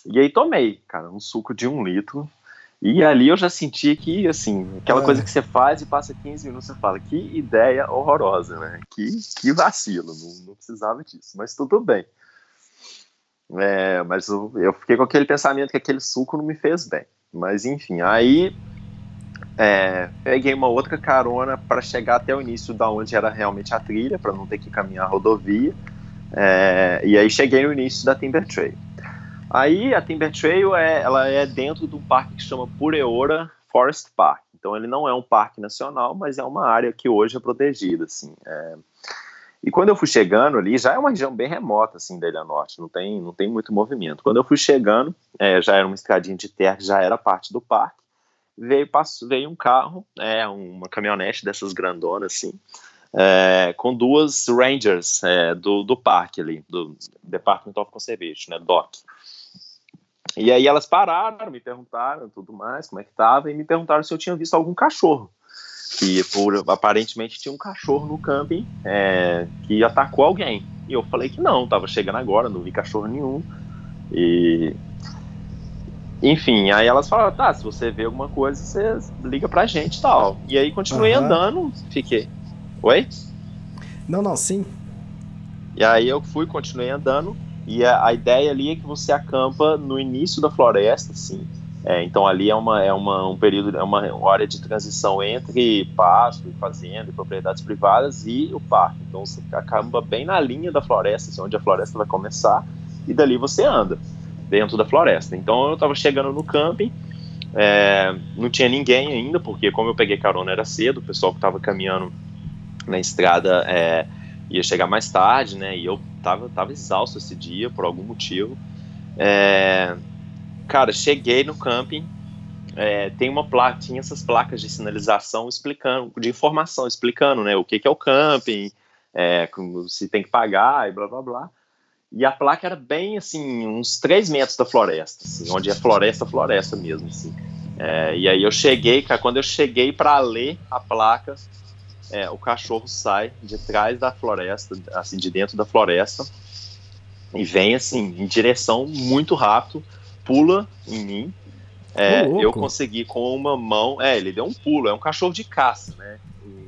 E aí tomei, cara, um suco de um litro, e ali eu já senti que, assim, aquela é. coisa que você faz e passa 15 minutos, você fala, que ideia horrorosa, né? Que, que vacilo, não, não precisava disso, mas tudo bem. É, mas eu, eu, fiquei com aquele pensamento que aquele suco não me fez bem. Mas enfim, aí é, peguei uma outra carona para chegar até o início da onde era realmente a trilha, para não ter que caminhar a rodovia. É, e aí cheguei no início da Timber Trail. Aí a Timber Trail é, ela é dentro de um parque que chama Pureora Forest Park. Então ele não é um parque nacional, mas é uma área que hoje é protegida, assim. É... E quando eu fui chegando ali, já é uma região bem remota, assim, da Ilha Norte, não tem, não tem muito movimento. Quando eu fui chegando, é, já era uma estradinha de terra, já era parte do parque, veio, passou, veio um carro, é, uma caminhonete dessas grandonas, assim, é, com duas rangers é, do, do parque ali, do Department of Conservation, né, DOC. E aí elas pararam, me perguntaram tudo mais, como é que tava, e me perguntaram se eu tinha visto algum cachorro. Que por, aparentemente tinha um cachorro no camping é, que atacou alguém. E eu falei que não, tava chegando agora, não vi cachorro nenhum. E. Enfim, aí elas falaram, tá, se você vê alguma coisa, você liga pra gente e tal. E aí continuei uhum. andando, fiquei. Oi? Não, não, sim. E aí eu fui, continuei andando. E a, a, ideia ali é que você acampa no início da floresta, assim. É, então ali é uma é uma, um período é uma, área de transição entre pasto, fazenda, propriedades privadas e o parque. Então você acampa bem na linha da floresta, assim, onde a floresta vai começar, e dali você anda dentro da floresta. Então eu estava chegando no camping, é, não tinha ninguém ainda, porque como eu peguei carona era cedo, o pessoal que estava caminhando na estrada é, ia chegar mais tarde, né? E eu tava, tava exausto esse dia por algum motivo. É, cara, cheguei no camping. É, tem uma placa, tinha essas placas de sinalização explicando, de informação explicando, né, o que, que é o camping, é, se tem que pagar e blá blá blá. E a placa era bem assim, uns 3 metros da floresta, assim, onde é floresta, floresta mesmo, assim. É, e aí eu cheguei, cara, quando eu cheguei para ler a placa, é, o cachorro sai de trás da floresta, assim, de dentro da floresta, e vem assim, em direção muito rápido, pula em mim. É, eu consegui com uma mão. É, ele deu um pulo, é um cachorro de caça, né?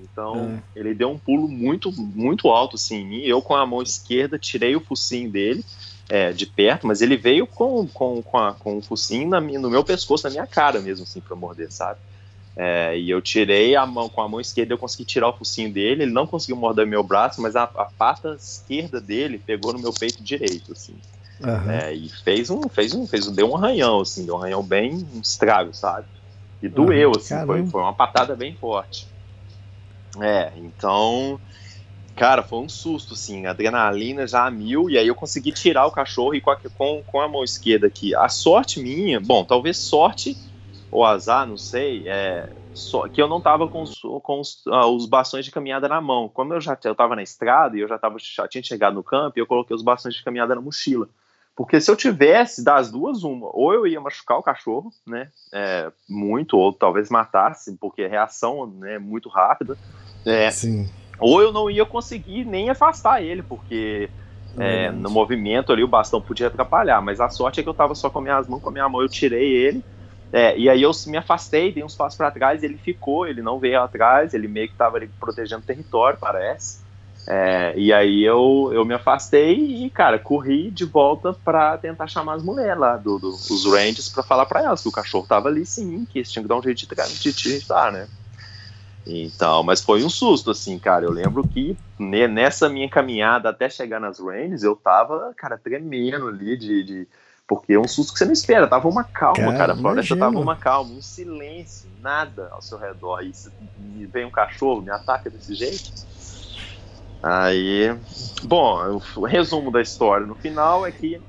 Então, é. ele deu um pulo muito, muito alto assim em mim. Eu, com a mão esquerda, tirei o focinho dele é, de perto, mas ele veio com, com, com, a, com o focinho na, no meu pescoço, na minha cara mesmo, assim, pra morder, sabe? É, e eu tirei a mão com a mão esquerda, eu consegui tirar o focinho dele. Ele não conseguiu morder meu braço, mas a, a pata esquerda dele pegou no meu peito direito, assim. Uhum. É, e fez um, fez um, fez um, deu um arranhão, assim, deu um arranhão bem um estrago, sabe? E doeu, uhum, assim, foi, foi uma patada bem forte. É, então, cara, foi um susto, assim, adrenalina já a mil, e aí eu consegui tirar o cachorro e com a, com, com a mão esquerda aqui. A sorte minha, bom, talvez sorte ou azar, não sei, é, só, que eu não tava com, os, com os, uh, os, bastões de caminhada na mão. Como eu já eu tava na estrada e eu já, tava, já tinha chegado no campo, eu coloquei os bastões de caminhada na mochila. Porque se eu tivesse das duas, uma, ou eu ia machucar o cachorro, né, é, muito, ou talvez matasse, porque a reação né, é muito rápida. É, Sim. Ou eu não ia conseguir nem afastar ele, porque é, no movimento ali o bastão podia atrapalhar. Mas a sorte é que eu tava só com minhas mãos, com a minha mão eu tirei ele é, e aí eu me afastei, dei uns passos para trás, ele ficou, ele não veio atrás, ele meio que estava ali protegendo o território, parece. É, e aí eu, eu me afastei e, cara, corri de volta para tentar chamar as mulheres lá, do, do os Rangers, para falar para elas que o cachorro tava ali sim, que eles tinham que dar um jeito de, de, de né? Então, mas foi um susto, assim, cara. Eu lembro que nessa minha caminhada até chegar nas Rangers, eu tava, cara, tremendo ali de, de porque é um susto que você não espera. Tava uma calma, cara. cara. A floresta imagino. tava uma calma, um silêncio, nada ao seu redor. E vem um cachorro, me ataca desse jeito. Aí, bom, o resumo da história no final é que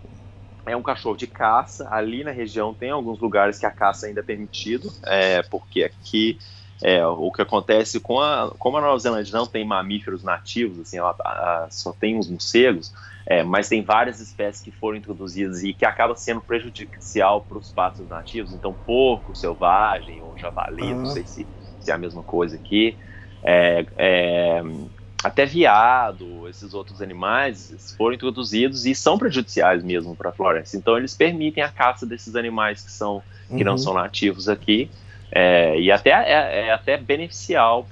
é um cachorro de caça. Ali na região tem alguns lugares que a caça ainda é permitido, é, porque aqui é, o que acontece com a, como a Nova Zelândia não tem mamíferos nativos, assim, ela, a, só tem uns morcegos, é, mas tem várias espécies que foram introduzidas e que acaba sendo prejudicial para os pastos nativos. Então, porco selvagem ou javali, uhum. não sei se, se, é a mesma coisa aqui. É, é, até viado, esses outros animais foram introduzidos e são prejudiciais mesmo para a floresta. Então eles permitem a caça desses animais que são que uhum. não são nativos aqui é, e até é, é até beneficial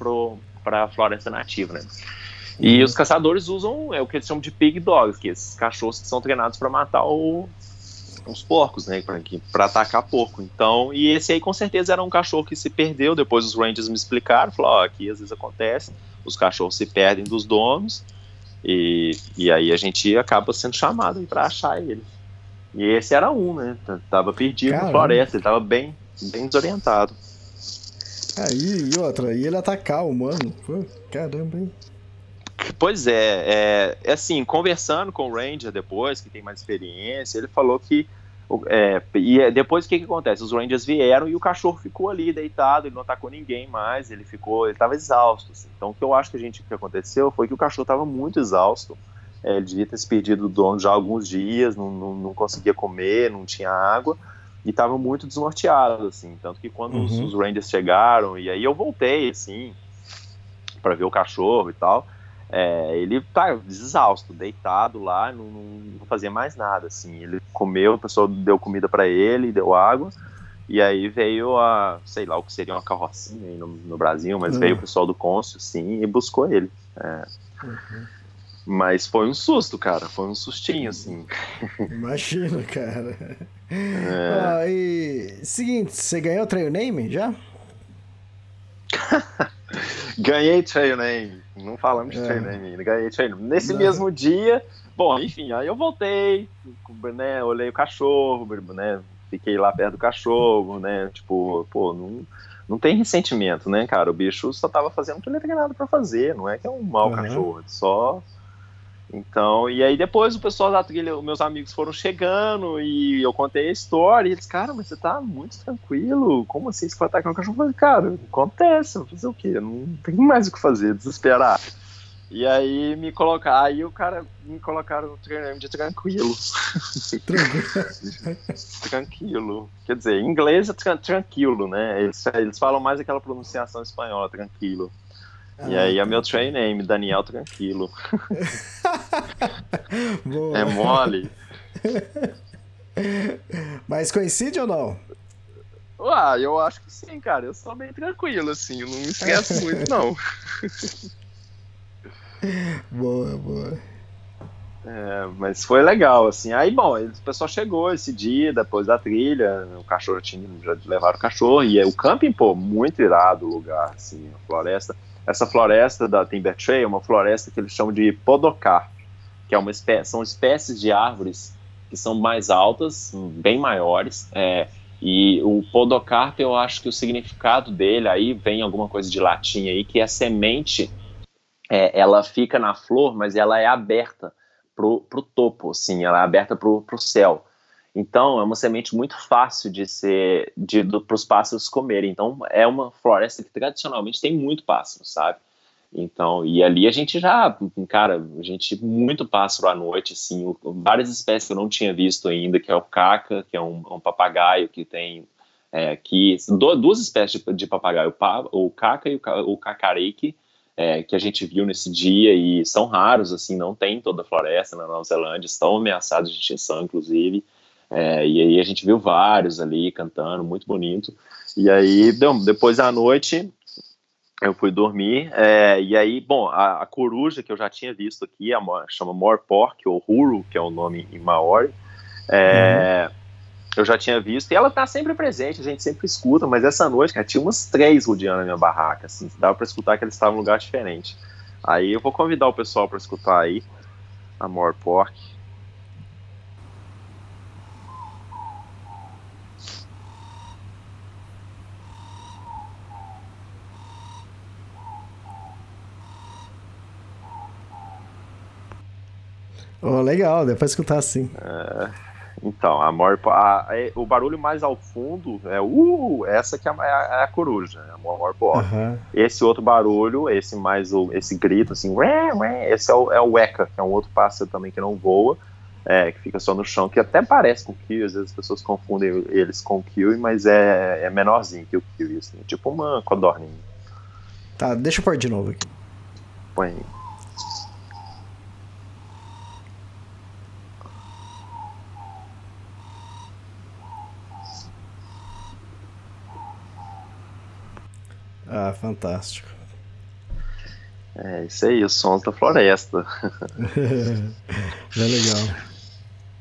para a floresta nativa, né? E uhum. os caçadores usam é o que eles chamam de pig dogs, que é esses cachorros que são treinados para matar o, os porcos, né, para atacar porco. Então, e esse aí com certeza era um cachorro que se perdeu. Depois os rangers me explicaram, falaram, ó, oh, aqui às vezes acontece os cachorros se perdem dos donos e, e aí a gente acaba sendo chamado para achar ele. E esse era um, né? Tava perdido Caramba. na floresta, ele tava bem, bem desorientado. Aí, e outra, e ele atacar o humano. Pô, caramba, hein? Pois é, é, é assim, conversando com o Ranger depois, que tem mais experiência, ele falou que é, e é, depois o que, que acontece? Os Rangers vieram e o cachorro ficou ali deitado, ele não atacou ninguém mais, ele ficou, ele estava exausto. Assim. Então o que eu acho que a gente que aconteceu foi que o cachorro estava muito exausto. É, ele devia ter se perdido do dono já há alguns dias, não, não, não conseguia comer, não tinha água e estava muito desnorteado, assim. Tanto que quando uhum. os, os Rangers chegaram, e aí eu voltei, assim, para ver o cachorro e tal. É, ele tá exausto, deitado lá, não, não, fazia mais nada, assim. Ele comeu, o pessoal deu comida para ele, deu água, e aí veio a, sei lá, o que seria uma carrocinha no, no, Brasil, mas uhum. veio o pessoal do cônsul, sim, e buscou ele. É. Uhum. Mas foi um susto, cara, foi um sustinho, assim. Imagina, cara. É. Ah, e seguinte, você ganhou o trail name já? Ganhei trail name. Não falamos de é. name ainda. Ganhei name. Nesse Não. mesmo dia, bom, enfim, aí eu voltei, né? Olhei o cachorro, né? Fiquei lá perto do cachorro, né? Tipo, pô, não, não tem ressentimento, né, cara? O bicho só tava fazendo o que ele tem nada pra fazer. Não é que é um mau uhum. cachorro, só então, e aí depois o pessoal da trilha, meus amigos foram chegando e eu contei a história. E eles, cara, mas você tá muito tranquilo. Como assim você foi atacar um cachorro? Eu falei, cara, acontece, vou fazer o quê? Não tem mais o que fazer, desesperar. E aí me colocar, aí o cara me colocaram no treinamento de tranquilo. tranquilo. Quer dizer, em inglês é tra tranquilo, né? Eles, eles falam mais aquela pronunciação espanhola, tranquilo. Ah, e aí é meu train name, Daniel Tranquilo. é mole. Mas coincide ou não? Ah, eu acho que sim, cara. Eu sou bem tranquilo, assim. Eu não me esqueço muito, não. boa, boa. É, mas foi legal, assim. Aí, bom, o pessoal chegou esse dia, depois da trilha, o cachorro tinha, já levaram o cachorro, e o camping, pô, muito irado o lugar, assim, a floresta. Essa floresta da Timber Trail é uma floresta que eles chamam de podocarp, que é uma espécie, são espécies de árvores que são mais altas, bem maiores, é, e o podocarp, eu acho que o significado dele, aí vem alguma coisa de latim aí, que é a semente, é, ela fica na flor, mas ela é aberta pro, pro topo, assim, ela é aberta pro, pro céu. Então, é uma semente muito fácil de ser para os pássaros comerem. Então, é uma floresta que tradicionalmente tem muito pássaro, sabe? Então, e ali a gente já, cara, a gente muito pássaro à noite, assim, várias espécies que eu não tinha visto ainda, que é o caca, que é um, um papagaio que tem é, que duas espécies de, de papagaio, o caca e o, o cacareque, é, que a gente viu nesse dia e são raros, assim, não tem em toda a floresta na Nova Zelândia, estão ameaçados de extinção, inclusive. É, e aí a gente viu vários ali cantando, muito bonito. E aí, depois à noite, eu fui dormir. É, e aí, bom, a, a, coruja que eu já tinha visto aqui, a, chama Morpork, ou Huru, que é o nome em Maori. É, uhum. Eu já tinha visto, e ela tá sempre presente, a gente sempre escuta, mas essa noite, cara, tinha umas três rodeando a minha barraca, assim, dava pra escutar que eles estavam em um lugar diferente. Aí eu vou convidar o pessoal para escutar aí, a Morpork. Oh, legal, pra escutar assim. É, Então, a maior, a, é, o barulho mais ao fundo é uh, essa que é a, é a coruja, é a maior. Aham. Esse outro barulho, esse mais o, esse grito assim, ué, ué, esse é o, é o Weka, que é um outro pássaro também que não voa, é, que fica só no chão, que até parece com o Kiwi, às vezes as pessoas confundem eles com o Kiwi, mas é, é menorzinho que o Kiwi, assim, tipo uma codorninha. Tá, deixa eu pôr de novo aqui. Põe Ah, fantástico. É isso aí, os sons da floresta. É legal.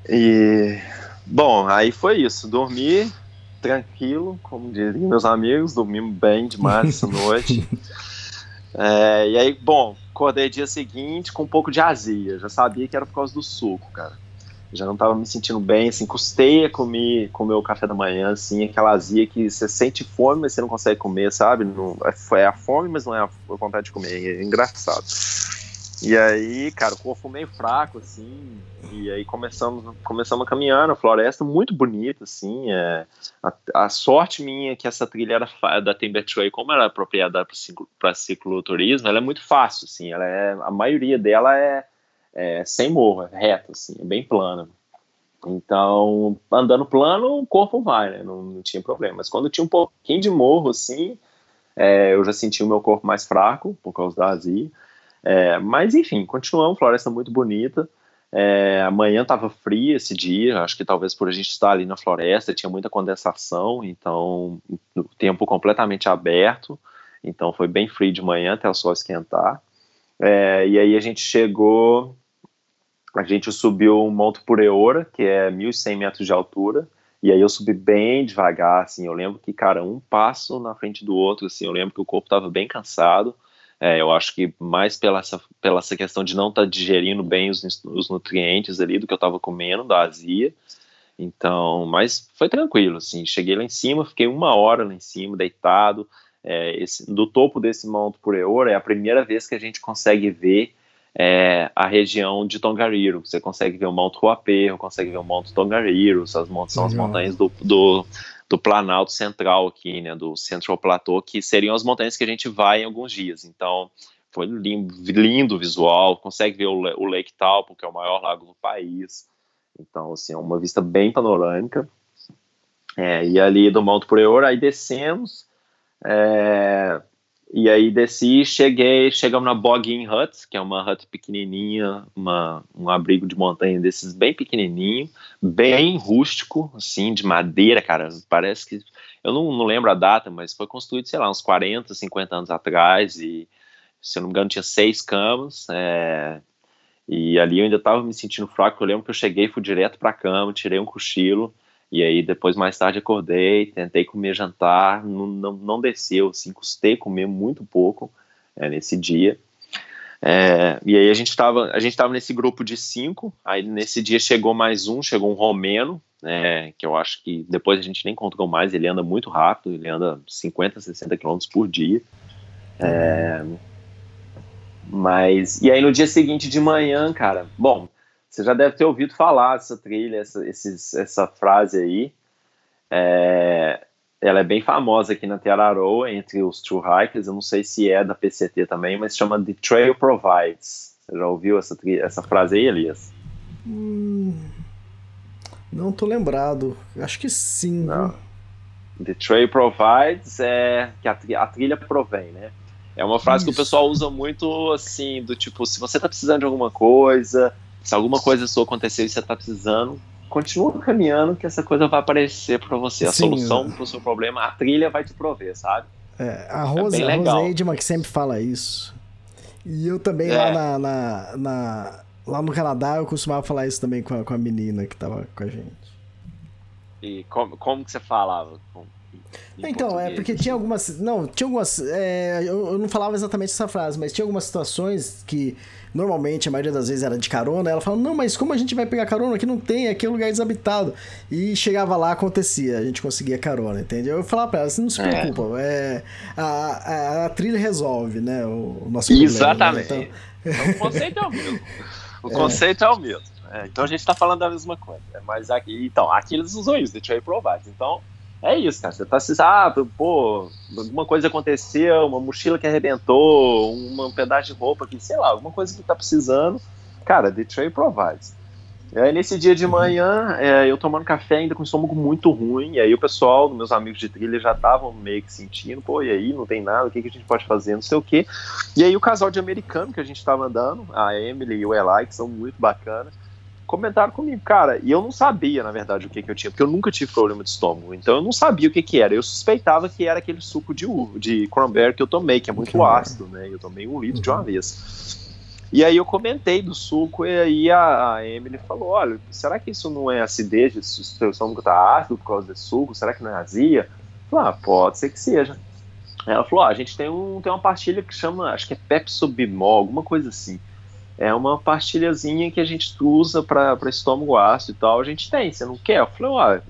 E bom, aí foi isso. Dormi tranquilo, como diriam meus amigos, dormimos bem demais essa noite. É, e aí, bom, acordei dia seguinte com um pouco de azia. Já sabia que era por causa do suco, cara. Já não tava me sentindo bem, assim, custei a comer, comer o café da manhã, assim, aquela azia que você sente fome, mas você não consegue comer, sabe? Não, é, é a fome, mas não é a vontade de comer. É engraçado. E aí, cara, o corpo meio fraco, assim, e aí começamos, começamos a caminhar na floresta, muito bonita, assim, é, a, a sorte minha é que essa trilha era da Timber Trail, como ela é apropriada para cicloturismo, ela é muito fácil, assim, ela é, a maioria dela é, é sem morro, é reta, assim, é bem plana. Então, andando plano, o corpo vai, né, não, não tinha problema. Mas quando tinha um pouquinho de morro, assim, é, eu já senti o meu corpo mais fraco, por causa da azia. É, mas enfim, continuamos, floresta muito bonita. É, amanhã estava fria esse dia, acho que talvez por a gente estar ali na floresta, tinha muita condensação, então o tempo completamente aberto, então foi bem frio de manhã até o sol esquentar. É, e aí a gente chegou, a gente subiu o Monte Pureora, que é 1.100 metros de altura, e aí eu subi bem devagar, assim, eu lembro que, cara, um passo na frente do outro, assim, eu lembro que o corpo estava bem cansado, é, eu acho que mais pela essa, pela essa questão de não estar digerindo bem os, os nutrientes ali do que eu estava comendo, da azia. Então, mas foi tranquilo, assim. Cheguei lá em cima, fiquei uma hora lá em cima, deitado. É, esse, do topo desse Monte Pureora é a primeira vez que a gente consegue ver é, a região de Tongariro. Você consegue ver o Monte Huaperro, consegue ver o Monte Tongariro, essas mon são as montanhas do, do, do Planalto Central aqui, né, do Central Plateau, que seriam as montanhas que a gente vai em alguns dias. Então, foi lindo, lindo o visual, consegue ver o, o Lake Taupo, que é o maior lago do país. Então, assim, é uma vista bem panorâmica. É, e ali do Monte Pureora, aí descemos, é, e aí desci, cheguei, chegamos na Boggin Hut, que é uma hut pequenininha, uma, um abrigo de montanha desses bem pequenininho, bem rústico, assim, de madeira, cara, parece que, eu não, não lembro a data, mas foi construído, sei lá, uns 40, 50 anos atrás, e se eu não me engano tinha seis camas, é, e ali eu ainda estava me sentindo fraco, eu lembro que eu cheguei, fui direto para a cama, tirei um cochilo, e aí depois mais tarde acordei, tentei comer jantar, não, não, não desceu, assim, custei comer muito pouco é, nesse dia. É, e aí a gente estava a gente tava nesse grupo de cinco, aí nesse dia chegou mais um, chegou um romeno, é, que eu acho que depois a gente nem contou mais, ele anda muito rápido, ele anda 50, 60 km por dia. É, mas, e aí no dia seguinte de manhã, cara, bom, você já deve ter ouvido falar dessa trilha, essa, esses, essa frase aí. É, ela é bem famosa aqui na Teraroa, entre os true hikers. Eu não sei se é da PCT também, mas chama The Trail Provides. Você já ouviu essa, essa frase aí, Elias? Hum, não tô lembrado. Acho que sim. Não. viu? The Trail Provides é que a, a trilha provém, né? É uma frase que o Isso. pessoal usa muito assim, do tipo, se você tá precisando de alguma coisa, se alguma coisa sua aconteceu e você tá precisando, continua caminhando que essa coisa vai aparecer pra você. A Sim, solução é. pro seu problema, a trilha vai te prover, sabe? É, a Rose, bem a Rose legal. Eidman que sempre fala isso. E eu também É. lá na, na- na- lá no Canadá eu costumava falar isso também com a, com a menina que tava com a gente. E como, como que você falava? Com- Então, é português, porque assim? tinha algumas. Não, tinha algumas. é, eu, eu não falava exatamente essa frase, mas tinha algumas situações que normalmente a maioria das vezes era de carona. Ela falava, não, mas como a gente vai pegar carona? Aqui não tem, aqui é um lugar desabitado. E chegava lá, acontecia, a gente conseguia carona, entendeu? Eu falava pra ela, você não se É. preocupa, é, a, a, a trilha resolve, né? O, o nosso problema. né? Exatamente. Então, Então, o conceito é o mesmo. O conceito é o mesmo. É, então a gente tá falando da mesma coisa. Né? Mas aqui, então, aqui eles usam isso, The Trade Provides. Então, é isso, cara. Você tá se ah, pô, alguma coisa aconteceu, uma mochila que arrebentou, um pedaço de roupa que, sei lá, alguma coisa que tá precisando. Cara, The Trade Provides. E aí, nesse dia de uhum. manhã, é, eu tomando café ainda com o estômago muito ruim, e aí o pessoal, meus amigos de trilha, já estavam meio que sentindo, pô, e aí, não tem nada, o que, que a gente pode fazer, não sei o quê. E aí o casal de americano que a gente estava andando, a Emily e o Eli, que são muito bacanas, comentaram comigo, cara, e eu não sabia, na verdade, o que, que eu tinha, porque eu nunca tive problema de estômago, então eu não sabia o que, que era, eu suspeitava que era aquele suco de uva, de cranberry que eu tomei, que é muito ácido, né, eu tomei um litro de uma vez. E aí eu comentei do suco e aí a, a Emily falou, olha, será que isso não é acidez, se o seu estômago tá ácido por causa desse suco, será que não é azia? Eu falei, ah, pode ser que seja. Ela falou, ah, a gente tem, um, tem uma pastilha que chama, acho que é Pepsobimol, alguma coisa assim. É uma pastilhazinha que a gente usa para estômago ácido e tal, a gente tem, você não quer? Eu falei, ah,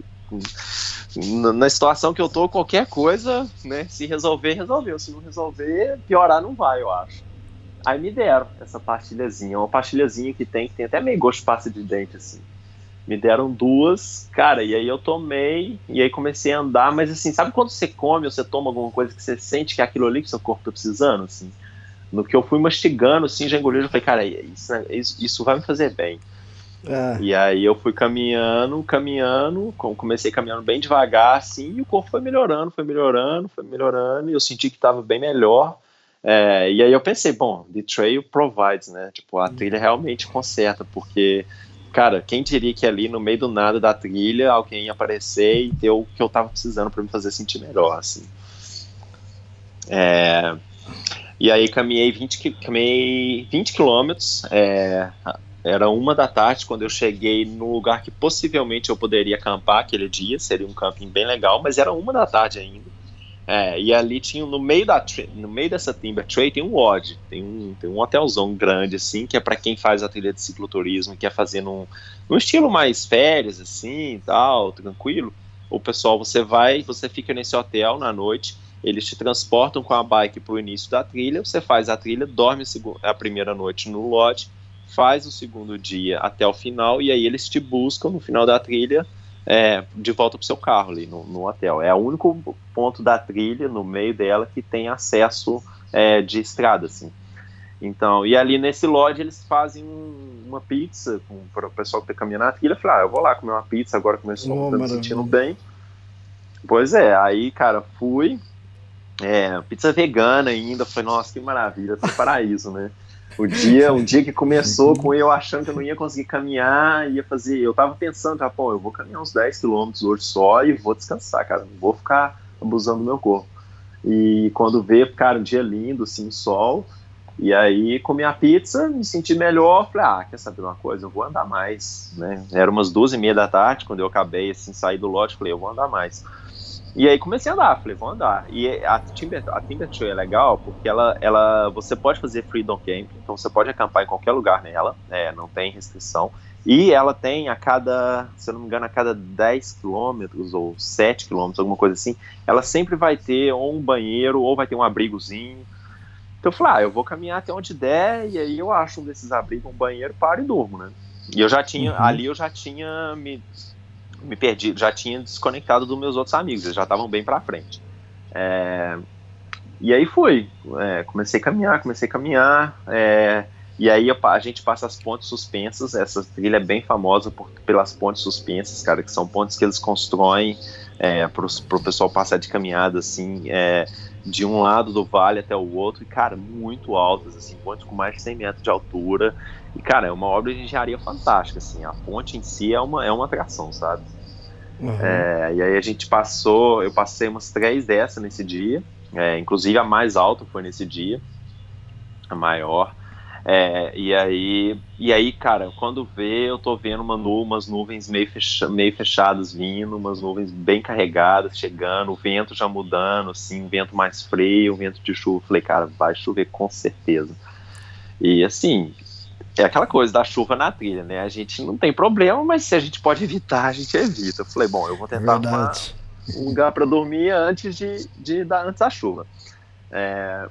na situação que eu tô, qualquer coisa, né, se resolver, resolveu, se não resolver, piorar não vai, eu acho. Aí me deram essa pastilhazinha, uma pastilhazinha que tem, que tem até meio gosto de pasta de dente, assim. Me deram duas, cara, e aí eu tomei, e aí comecei a andar, mas assim, sabe quando você come ou você toma alguma coisa que você sente que é aquilo ali que seu corpo tá precisando, assim? No que eu fui mastigando, assim, já engoli, eu falei, cara, isso, isso, isso vai me fazer bem. É. E aí eu fui caminhando, caminhando, comecei caminhando bem devagar, assim, e o corpo foi melhorando, foi melhorando, foi melhorando, e eu senti que estava bem melhor. É, e aí eu pensei, bom, The Trail provides, né? Tipo, a trilha realmente conserta, porque, cara, quem diria que ali no meio do nada da trilha alguém ia aparecer e ter o que eu tava precisando para me fazer sentir melhor, assim. É, e aí caminhei 20, caminhei 20 quilômetros, é, era uma da tarde quando eu cheguei no lugar que possivelmente eu poderia acampar aquele dia, seria um camping bem legal, mas era uma da tarde ainda. É, e ali tinha, no meio, da, no meio dessa Timber Tray tem um lodge, tem um, tem um hotelzão grande, assim, que é para quem faz a trilha de cicloturismo, quer fazer num, num estilo mais férias, assim, tal, tranquilo. O pessoal, você vai, você fica nesse hotel na noite, eles te transportam com a bike para o início da trilha, você faz a trilha, dorme a, primeira noite no lodge, faz o segundo dia até o final, e aí eles te buscam no final da trilha é, de volta para o seu carro ali no, no, hotel. É o único ponto da trilha no meio dela que tem acesso é, de estrada, assim. Então, e ali nesse lodge eles fazem uma pizza para o pessoal que está caminhando na trilha. Falei, ah, eu vou lá comer uma pizza agora que meu estômago oh, me sentindo bem. Pois é, aí, cara, fui. É, pizza vegana ainda. Falei, nossa, que maravilha, que paraíso, né? O dia, um dia que começou com eu achando que eu não ia conseguir caminhar, ia fazer. Eu tava pensando, já, pô, eu vou caminhar uns 10 quilômetros hoje só e vou descansar, cara. Não vou ficar abusando do meu corpo. E quando vê, cara, um dia lindo, assim, sol. E aí comi a pizza, me senti melhor, falei, ah, quer saber uma coisa? Eu vou andar mais, né? Era umas duas e meia da tarde, quando eu acabei, assim, sair do lote, falei, eu vou andar mais. E aí comecei a andar, falei, vou andar. E a Timber, a Timber Trail é legal porque ela, ela, você pode fazer freedom camping, então você pode acampar em qualquer lugar nela, é, não tem restrição. E ela tem a cada, se eu não me engano, a cada 10 quilômetros ou 7 quilômetros, alguma coisa assim, ela sempre vai ter ou um banheiro ou vai ter um abrigozinho. Então eu falei, ah, eu vou caminhar até onde der e aí eu acho um desses abrigos, um banheiro, paro e durmo, né? E eu já tinha, uhum. ali eu já tinha me me perdi, já tinha desconectado dos meus outros amigos, eles já estavam bem para frente. É, e aí fui, é, comecei a caminhar, comecei a caminhar, é, e aí a gente passa as pontes suspensas, essa trilha é bem famosa por, pelas pontes suspensas, cara, que são pontes que eles constroem é, para o pessoal passar de caminhada, assim, é, de um lado do vale até o outro, e, cara, muito altas, assim, pontes com mais de 100 metros de altura, e, cara, é uma obra de engenharia fantástica, assim. A ponte em si é uma, é uma atração, sabe? Uhum. É, e aí a gente passou, eu passei umas três dessas nesse dia. É, inclusive a mais alta foi nesse dia, a maior. É, e aí, e aí, cara, quando vê, eu tô vendo uma nu, umas nuvens meio, fecha, meio fechadas vindo, umas nuvens bem carregadas chegando, o vento já mudando, assim, vento mais frio, vento de chuva. Falei, cara, vai chover com certeza. E assim, é aquela coisa da chuva na trilha, né? A gente não tem problema, mas se a gente pode evitar, a gente evita. Eu falei, bom, eu vou tentar arrumar um lugar para dormir antes de, de dar antes da chuva. É,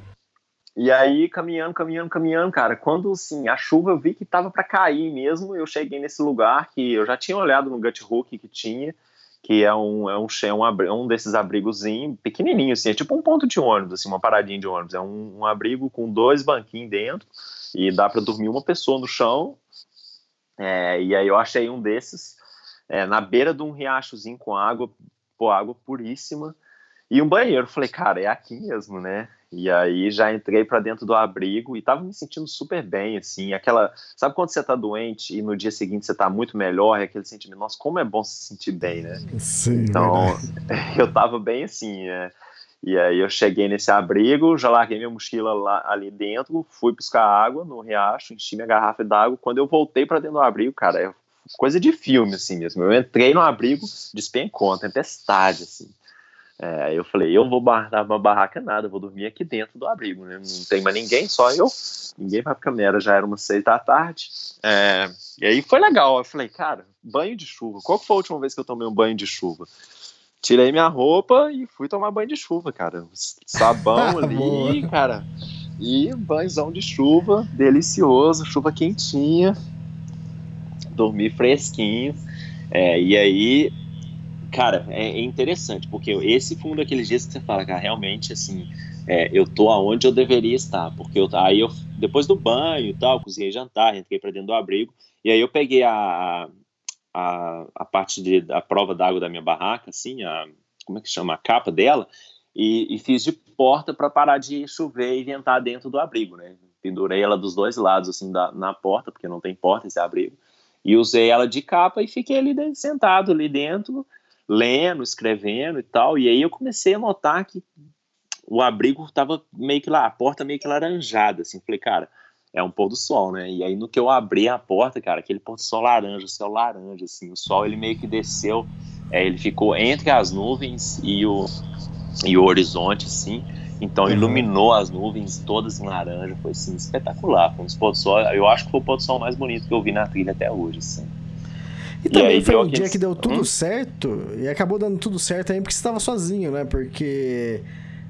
E aí, caminhando, caminhando, caminhando, cara, quando assim, a chuva eu vi que tava para cair mesmo, eu cheguei nesse lugar que eu já tinha olhado no Gut Hook que tinha, que é um, é um, é um, um desses abrigozinhos, pequenininho, assim, é tipo um ponto de ônibus, assim, uma paradinha de ônibus. É um, um abrigo com dois banquinhos dentro e dá para dormir uma pessoa no chão. É, e aí eu achei um desses é, na beira de um riachozinho com água, pô, água puríssima e um banheiro. Falei, cara, é aqui mesmo, né? E aí já entrei para dentro do abrigo e tava me sentindo super bem, assim, aquela, sabe quando você tá doente e no dia seguinte você tá muito melhor, é aquele sentimento, nossa, como é bom se sentir bem, né? Sim, então, eu tava bem assim, né? E aí eu cheguei nesse abrigo, já larguei minha mochila lá, ali dentro, fui buscar água no riacho, enchi minha garrafa d'água. Quando eu voltei para dentro do abrigo, cara, é coisa de filme assim mesmo. Eu entrei no abrigo, despencou, tempestade assim. É, eu falei, eu vou barrar uma barraca nada, vou dormir aqui dentro do abrigo, né? Não tem mais ninguém, só eu. Ninguém vai pra câmera, já era umas seis da tarde. É, e aí foi legal. Eu falei, cara, banho de chuva. Qual foi a última vez que eu tomei um banho de chuva? Tirei minha roupa e fui tomar banho de chuva, cara. Sabão ali, cara. E banhozão de chuva, delicioso, chuva quentinha. Dormi fresquinho. É, e aí cara, é, é, interessante, porque esse foi um daqueles dias que você fala, cara, realmente, assim, é, eu tô aonde eu deveria estar, porque eu, aí eu, depois do banho e tal, cozinhei jantar, entrei para dentro do abrigo, e aí eu peguei a, a, a parte de, da prova d'água da minha barraca, assim, a, como é que chama, a capa dela, e, e fiz de porta para parar de chover e ventar dentro do abrigo, né, pendurei ela dos dois lados, assim, da, na porta, porque não tem porta esse abrigo, e usei ela de capa e fiquei ali sentado ali dentro, lendo, escrevendo e tal. E aí eu comecei a notar que o abrigo estava meio que lá, a porta meio que laranjada, assim. Falei, cara, é um pôr do sol, né? E aí no que eu abri a porta, cara, aquele pôr do sol laranja, o céu laranja, assim. O sol ele meio que desceu, é, ele ficou entre as nuvens e o, e o horizonte, assim. Então uhum. iluminou as nuvens todas em laranja, foi assim, espetacular. Foi um pôr do sol, eu acho que foi o pôr do sol mais bonito que eu vi na trilha até hoje, assim. E, também foi um dia que deu tudo hum? certo, e acabou dando tudo certo aí porque você estava sozinho, né? Porque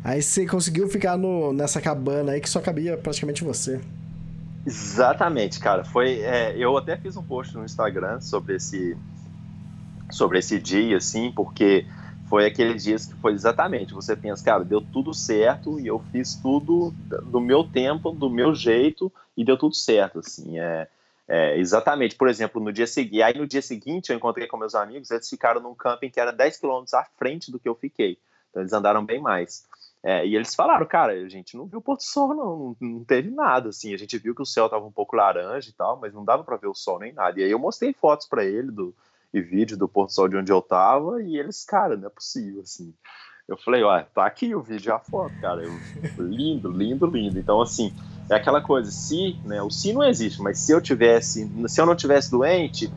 aí você conseguiu ficar no, nessa cabana aí que só cabia praticamente você. Exatamente, cara. Foi, é, eu até fiz um post no Instagram sobre esse, sobre esse dia, assim, porque foi aqueles dias que foi exatamente. Você pensa, cara, deu tudo certo e eu fiz tudo do meu tempo, do meu jeito e deu tudo certo, assim. É, é, exatamente, por exemplo, no dia seguinte, aí no dia seguinte eu encontrei com meus amigos, eles ficaram num camping que era 10 quilômetros à frente do que eu fiquei, então eles andaram bem mais. É, e eles falaram, cara, a gente não viu o pôr do sol, não, não, teve nada, assim, a gente viu que o céu tava um pouco laranja e tal, mas não dava para ver o sol nem nada. E aí eu mostrei fotos para ele do, e vídeo do pôr do sol de onde eu tava, e eles, cara, não é possível, assim. Eu falei, ó, tá aqui o vídeo a foto, cara, eu, lindo, lindo, lindo. Então, assim, é aquela coisa, se, né, o se não existe, mas se eu tivesse, se eu não tivesse doente,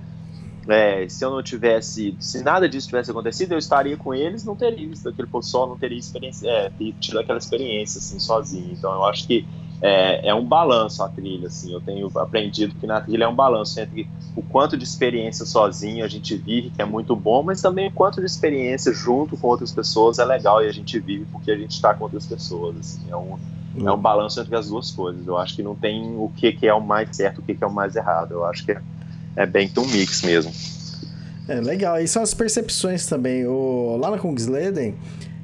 é, se eu não tivesse, se nada disso tivesse acontecido, eu estaria com eles, não teria visto aquele pôr sol, não teria experiência, é, tido aquela experiência assim sozinho. Então eu acho que é, é, um balanço a trilha, assim. Eu tenho aprendido que na trilha é um balanço entre o quanto de experiência sozinho a gente vive, que é muito bom, mas também o quanto de experiência junto com outras pessoas é legal e a gente vive porque a gente está com outras pessoas. Assim. É um é um balanço entre as duas coisas. Eu acho que não tem o que, que é o mais certo, o que, que é o mais errado. Eu acho que é, é bem que um mix mesmo. É legal. E são as percepções também. O, lá na Kungsleden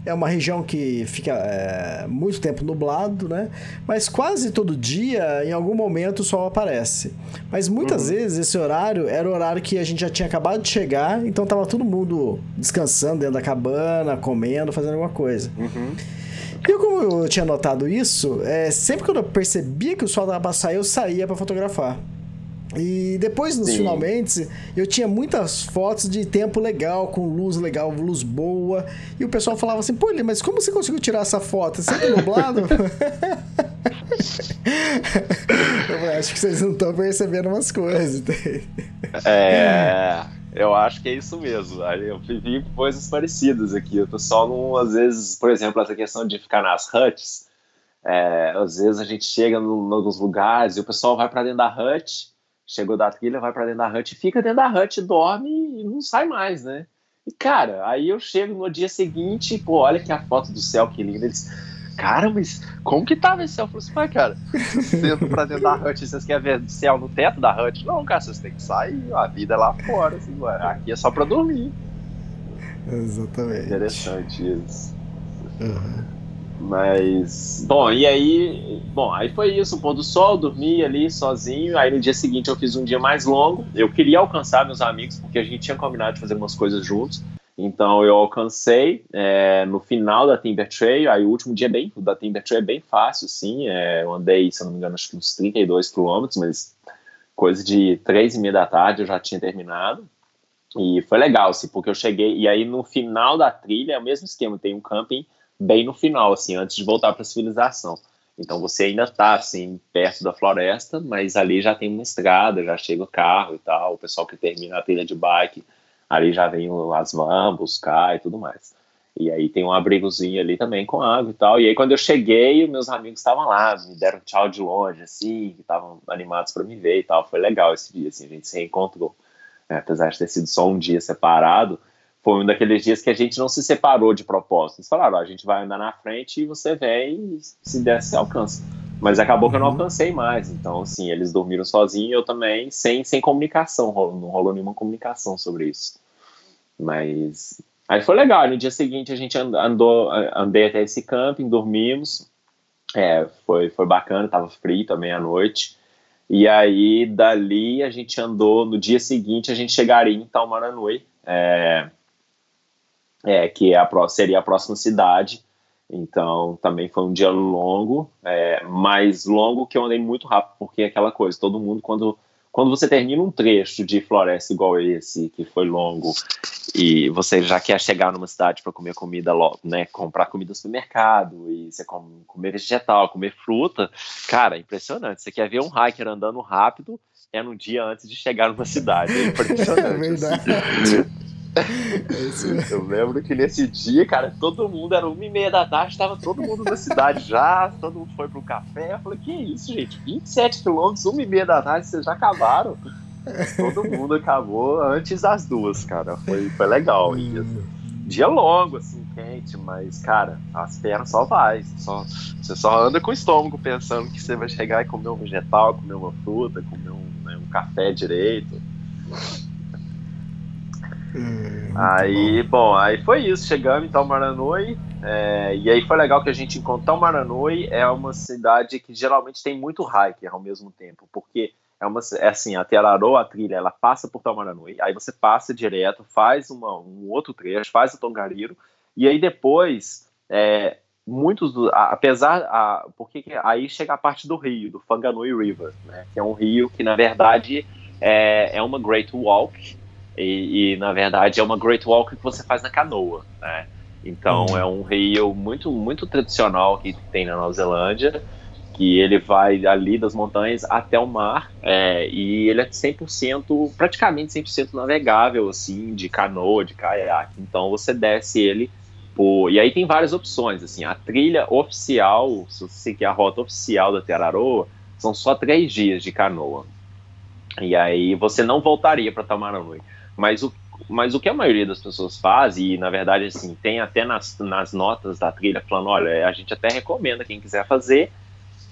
é uma região que fica é, muito tempo nublado, né? Mas quase todo dia, em algum momento, o sol aparece. Mas muitas uhum. vezes esse horário era o horário que a gente já tinha acabado de chegar, então tava todo mundo descansando dentro da cabana, comendo, fazendo alguma coisa. Uhum. E como eu tinha notado isso, é, sempre que eu percebia que o sol dava pra sair, eu saía para fotografar. E depois, nos Sim. finalmente, eu tinha muitas fotos de tempo legal, com luz legal, luz boa. E o pessoal falava assim, pô, mas como você conseguiu tirar essa foto? Sempre nublado? eu acho que vocês não estão percebendo umas coisas. É... Eu acho que é isso mesmo. Eu vivi coisas parecidas aqui. Tô só num, às vezes, por exemplo, essa questão de ficar nas huts. É, às vezes a gente chega em alguns lugares e o pessoal vai para dentro da hut, chegou da trilha, vai para dentro da hut, fica dentro da hut, dorme e não sai mais, né? E cara, aí eu chego no dia seguinte, pô, olha que a foto do céu que linda. Eles, cara, mas como que tava esse céu? Eu falei assim, pai, cara, entram pra dentro da hut, vocês querem ver céu no teto da hut? Não, cara, vocês têm que sair, a vida é lá fora, assim, aqui é só pra dormir. Exatamente. Interessante isso. Uhum. Mas, bom, e aí, bom, aí foi isso, o pôr do sol, dormi ali sozinho, aí no dia seguinte eu fiz um dia mais longo, eu queria alcançar meus amigos, porque a gente tinha combinado de fazer umas coisas juntos, então eu alcancei é, no final da Timber Trail, aí o último dia bem, da Timber Trail é bem fácil, sim, é, eu andei, se não me engano, acho que uns 32 quilômetros, mas coisa de três e meia da tarde eu já tinha terminado, e foi legal, assim, porque eu cheguei, e aí no final da trilha é o mesmo esquema, tem um camping bem no final, assim, antes de voltar para a civilização. Então você ainda está assim perto da floresta, mas ali já tem uma estrada, já chega o carro e tal. O pessoal que termina a trilha de bike, ali já vem as vans buscar e tudo mais. E aí tem um abrigozinho ali também com água e tal. E aí quando eu cheguei, meus amigos estavam lá, me deram tchau de longe, assim, estavam animados para me ver e tal. Foi legal esse dia, assim, a gente se reencontrou. É, apesar de ter sido só um dia separado, foi um daqueles dias que a gente não se separou de propósito. Eles falaram, ó, a gente vai andar na frente e você vem e se der, você alcança. Mas acabou que eu não uhum. alcancei mais. Então, assim, eles dormiram sozinhos eu também, sem, sem comunicação. Não rolou nenhuma comunicação sobre isso. Mas. Aí foi legal. No dia seguinte a gente andou, andei até esse camping, dormimos. É, foi, foi bacana, tava frio também à noite. E aí, dali, a gente andou. No dia seguinte, a gente chegaria em Taumaranui. É, é, que é a, seria a próxima cidade. Então também foi um dia longo, é, mais longo que eu andei muito rápido, porque é aquela coisa, todo mundo quando quando você termina um trecho de floresta igual esse, que foi longo, e você já quer chegar numa cidade para comer comida, né, comprar comida no supermercado, e você come, comer vegetal, comer fruta, cara, é impressionante. Você quer ver um hiker andando rápido, é no dia antes de chegar numa cidade. É impressionante. É verdade. Assim. É eu lembro que nesse dia, cara, todo mundo, era uma e meia da tarde, tava todo mundo na cidade já, todo mundo foi pro café. Eu falei, que isso, gente? 27 quilômetros, uma e meia da tarde, vocês já acabaram? Todo mundo acabou antes das duas, cara. Foi, foi legal. E, assim, dia longo, assim, quente, mas, cara, as pernas só vai. Só, você só anda com o estômago pensando que você vai chegar e comer um vegetal, comer uma fruta, comer um, né, um café direito. Hum, aí, bom. bom. aí foi isso. Chegamos em Talmaranui. É, e aí foi legal que a gente encontrou Talmaranui. É uma cidade que geralmente tem muito hiker ao mesmo tempo, porque é uma é assim, a Terarô, a trilha, ela passa por Talmaranui, aí você passa direto, faz uma, um outro trecho, faz o Tongariro, e aí depois, é, muitos, do, apesar, a, porque aí chega a parte do rio, do Fanganui River, né, que é um rio que na verdade é, é uma Great Walk, e, e, na verdade é uma Great Walk que você faz na canoa, né? Então uhum. é um rio muito muito tradicional que tem na Nova Zelândia, que ele vai ali das montanhas até o mar é, e ele é 100%, praticamente 100% navegável assim, de canoa, de caiaque. Então você desce ele por... e aí tem várias opções assim. A trilha oficial, se você quer a rota oficial da Teraroa, são só três dias de canoa. E aí você não voltaria para Tamaranui. Mas o, mas o que a maioria das pessoas faz, e na verdade, assim, tem até nas, nas notas da trilha falando: olha, a gente até recomenda quem quiser fazer,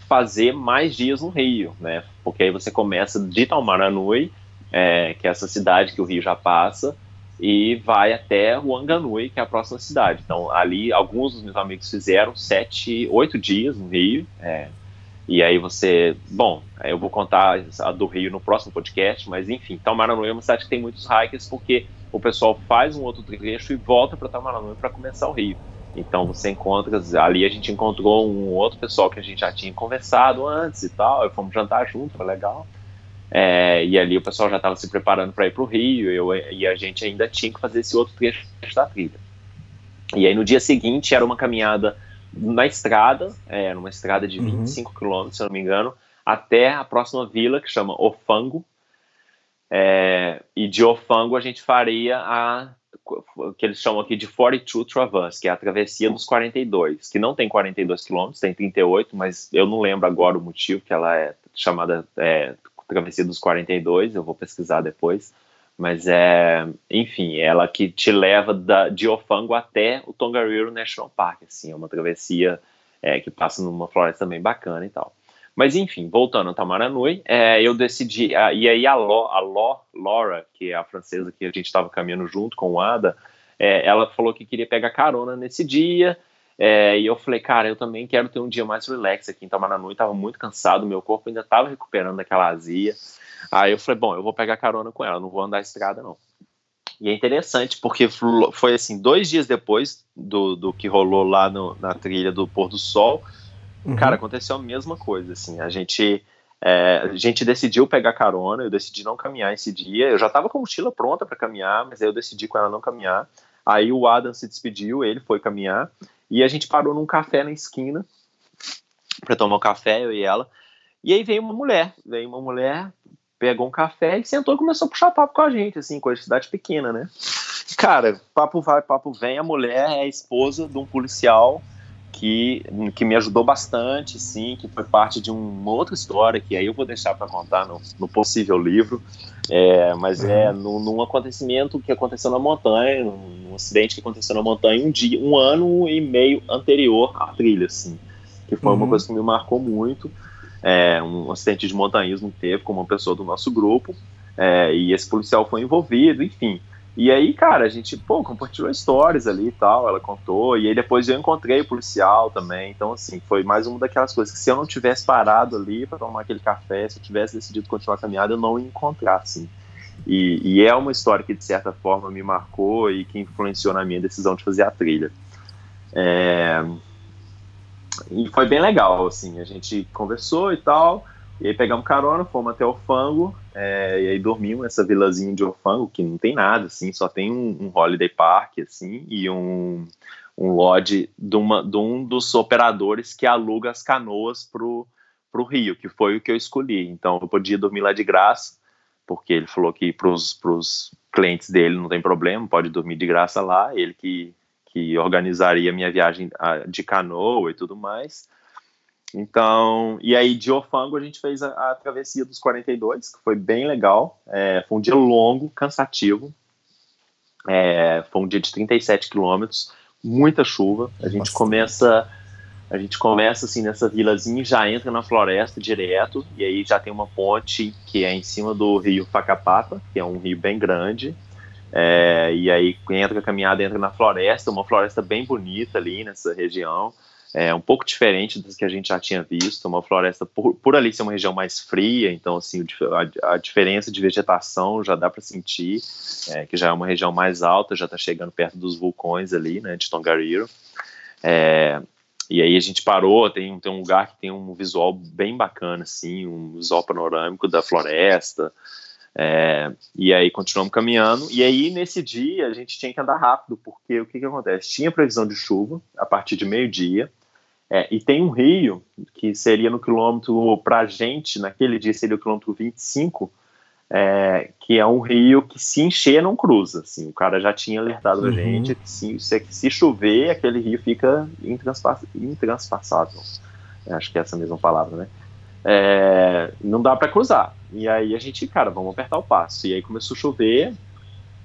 fazer mais dias no Rio, né? Porque aí você começa de Taumaranui, é, que é essa cidade que o Rio já passa, e vai até Wanganui, que é a próxima cidade. Então, ali, alguns dos meus amigos fizeram sete, oito dias no Rio, é, e aí você. Bom, eu vou contar a do Rio no próximo podcast, mas enfim, Taumaranui é uma cidade que tem muitos hikers porque o pessoal faz um outro trecho e volta para Taumaranui para começar o Rio. Então você encontra, ali a gente encontrou um outro pessoal que a gente já tinha conversado antes e tal, fomos jantar junto, foi legal. É, e ali o pessoal já estava se preparando para ir para o Rio eu, e a gente ainda tinha que fazer esse outro trecho da trilha. E aí no dia seguinte era uma caminhada na estrada, é, numa estrada de 25 uhum. quilômetros, se eu não me engano, até a próxima vila, que chama Ofango. É, e de Ofango a gente faria a o que eles chamam aqui de 42 Traverse, que é a travessia dos 42, que não tem 42 quilômetros, tem 38, mas eu não lembro agora o motivo que ela é chamada é, travessia dos 42, eu vou pesquisar depois. Mas é, enfim, ela que te leva da, de Ofango até o Tongariro National Park, assim, é uma travessia é, que passa numa floresta bem bacana e tal. Mas enfim, voltando a Tamaranui, é, eu decidi, a, e aí a, Lo, a Lo, Laura, que é a francesa que a gente estava caminhando junto com o Ada, é, ela falou que queria pegar carona nesse dia, é, e eu falei, cara, eu também quero ter um dia mais relax aqui em Tamaranui, estava muito cansado, meu corpo ainda estava recuperando daquela azia. Aí eu falei, bom, eu vou pegar carona com ela, não vou andar a estrada não. E é interessante porque foi assim, dois dias depois do, do que rolou lá no, na trilha do pôr do sol, uhum. cara, aconteceu a mesma coisa, assim, a gente... É, a gente decidiu pegar carona, eu decidi não caminhar esse dia. Eu já estava com a mochila pronta para caminhar, mas aí eu decidi com ela não caminhar. Aí o Adam se despediu, ele foi caminhar. E a gente parou num café na esquina para tomar um café, eu e ela. E aí veio uma mulher, veio uma mulher, pegou um café e sentou e começou a puxar papo com a gente, assim, coisa de cidade pequena, né? Cara, papo vai, papo vem, a mulher é a esposa de um policial que, que me ajudou bastante, sim, que foi parte de uma outra história que aí eu vou deixar para contar no, no, possível livro, é, mas é uhum. num, num, acontecimento que aconteceu na montanha, num, acidente que aconteceu na montanha um dia, um ano e meio anterior à trilha, assim, que foi uhum. uma coisa que me marcou muito, é, um acidente de montanhismo que teve com uma pessoa do nosso grupo, é, e esse policial foi envolvido, enfim, e aí, cara, a gente, pô, compartilhou histórias ali e tal, ela contou, e aí depois eu encontrei o policial também, então, assim, foi mais uma daquelas coisas que se eu não tivesse parado ali para tomar aquele café, se eu tivesse decidido continuar a caminhada, eu não ia encontrar, assim. E, e, é uma história que, de certa forma, me marcou e que influenciou na minha decisão de fazer a trilha. É... E foi bem legal, assim, a gente conversou e tal, e aí pegamos carona, fomos até o Fango, é, e aí dormimos nessa vilazinha de Ofango, que não tem nada, assim, só tem um, um holiday park, assim, e um, um lodge de, uma, de um dos operadores que aluga as canoas pro, pro Rio, que foi o que eu escolhi. Então eu podia dormir lá de graça, porque ele falou que pros, pros clientes dele não tem problema, pode dormir de graça lá, ele que, que organizaria minha viagem de canoa e tudo mais. Então, e aí de Ofango a gente fez a, a travessia dos 42, que foi bem legal. É, foi um dia longo, cansativo. É, foi um dia de 37 quilômetros, muita chuva. A gente Nossa. começa, a gente começa assim nessa vilazinha, já entra na floresta direto e aí já tem uma ponte que é em cima do rio Facapata, que é um rio bem grande. É, e aí entra a caminhada, entra na floresta, uma floresta bem bonita ali nessa região é um pouco diferente das que a gente já tinha visto. Uma floresta, por, por ali ser uma região mais fria, então assim a, a diferença de vegetação já dá para sentir, é, que já é uma região mais alta, já está chegando perto dos vulcões ali, né, de Tongariro. É, e aí a gente parou, tem, tem um lugar que tem um visual bem bacana, assim, um visual panorâmico da floresta. É, e aí continuamos caminhando. E aí nesse dia a gente tinha que andar rápido, porque o que, que acontece? Tinha previsão de chuva a partir de meio-dia. É, e tem um rio que seria no quilômetro, para a gente, naquele dia seria o quilômetro 25, é, que é um rio que se encher não cruza. Assim, o cara já tinha alertado uhum. a gente que se, se, se, chover, aquele rio fica intranspassável. Acho que é essa mesma palavra, né? É, não dá para cruzar. E aí a gente, cara, vamos apertar o passo. E aí começou a chover,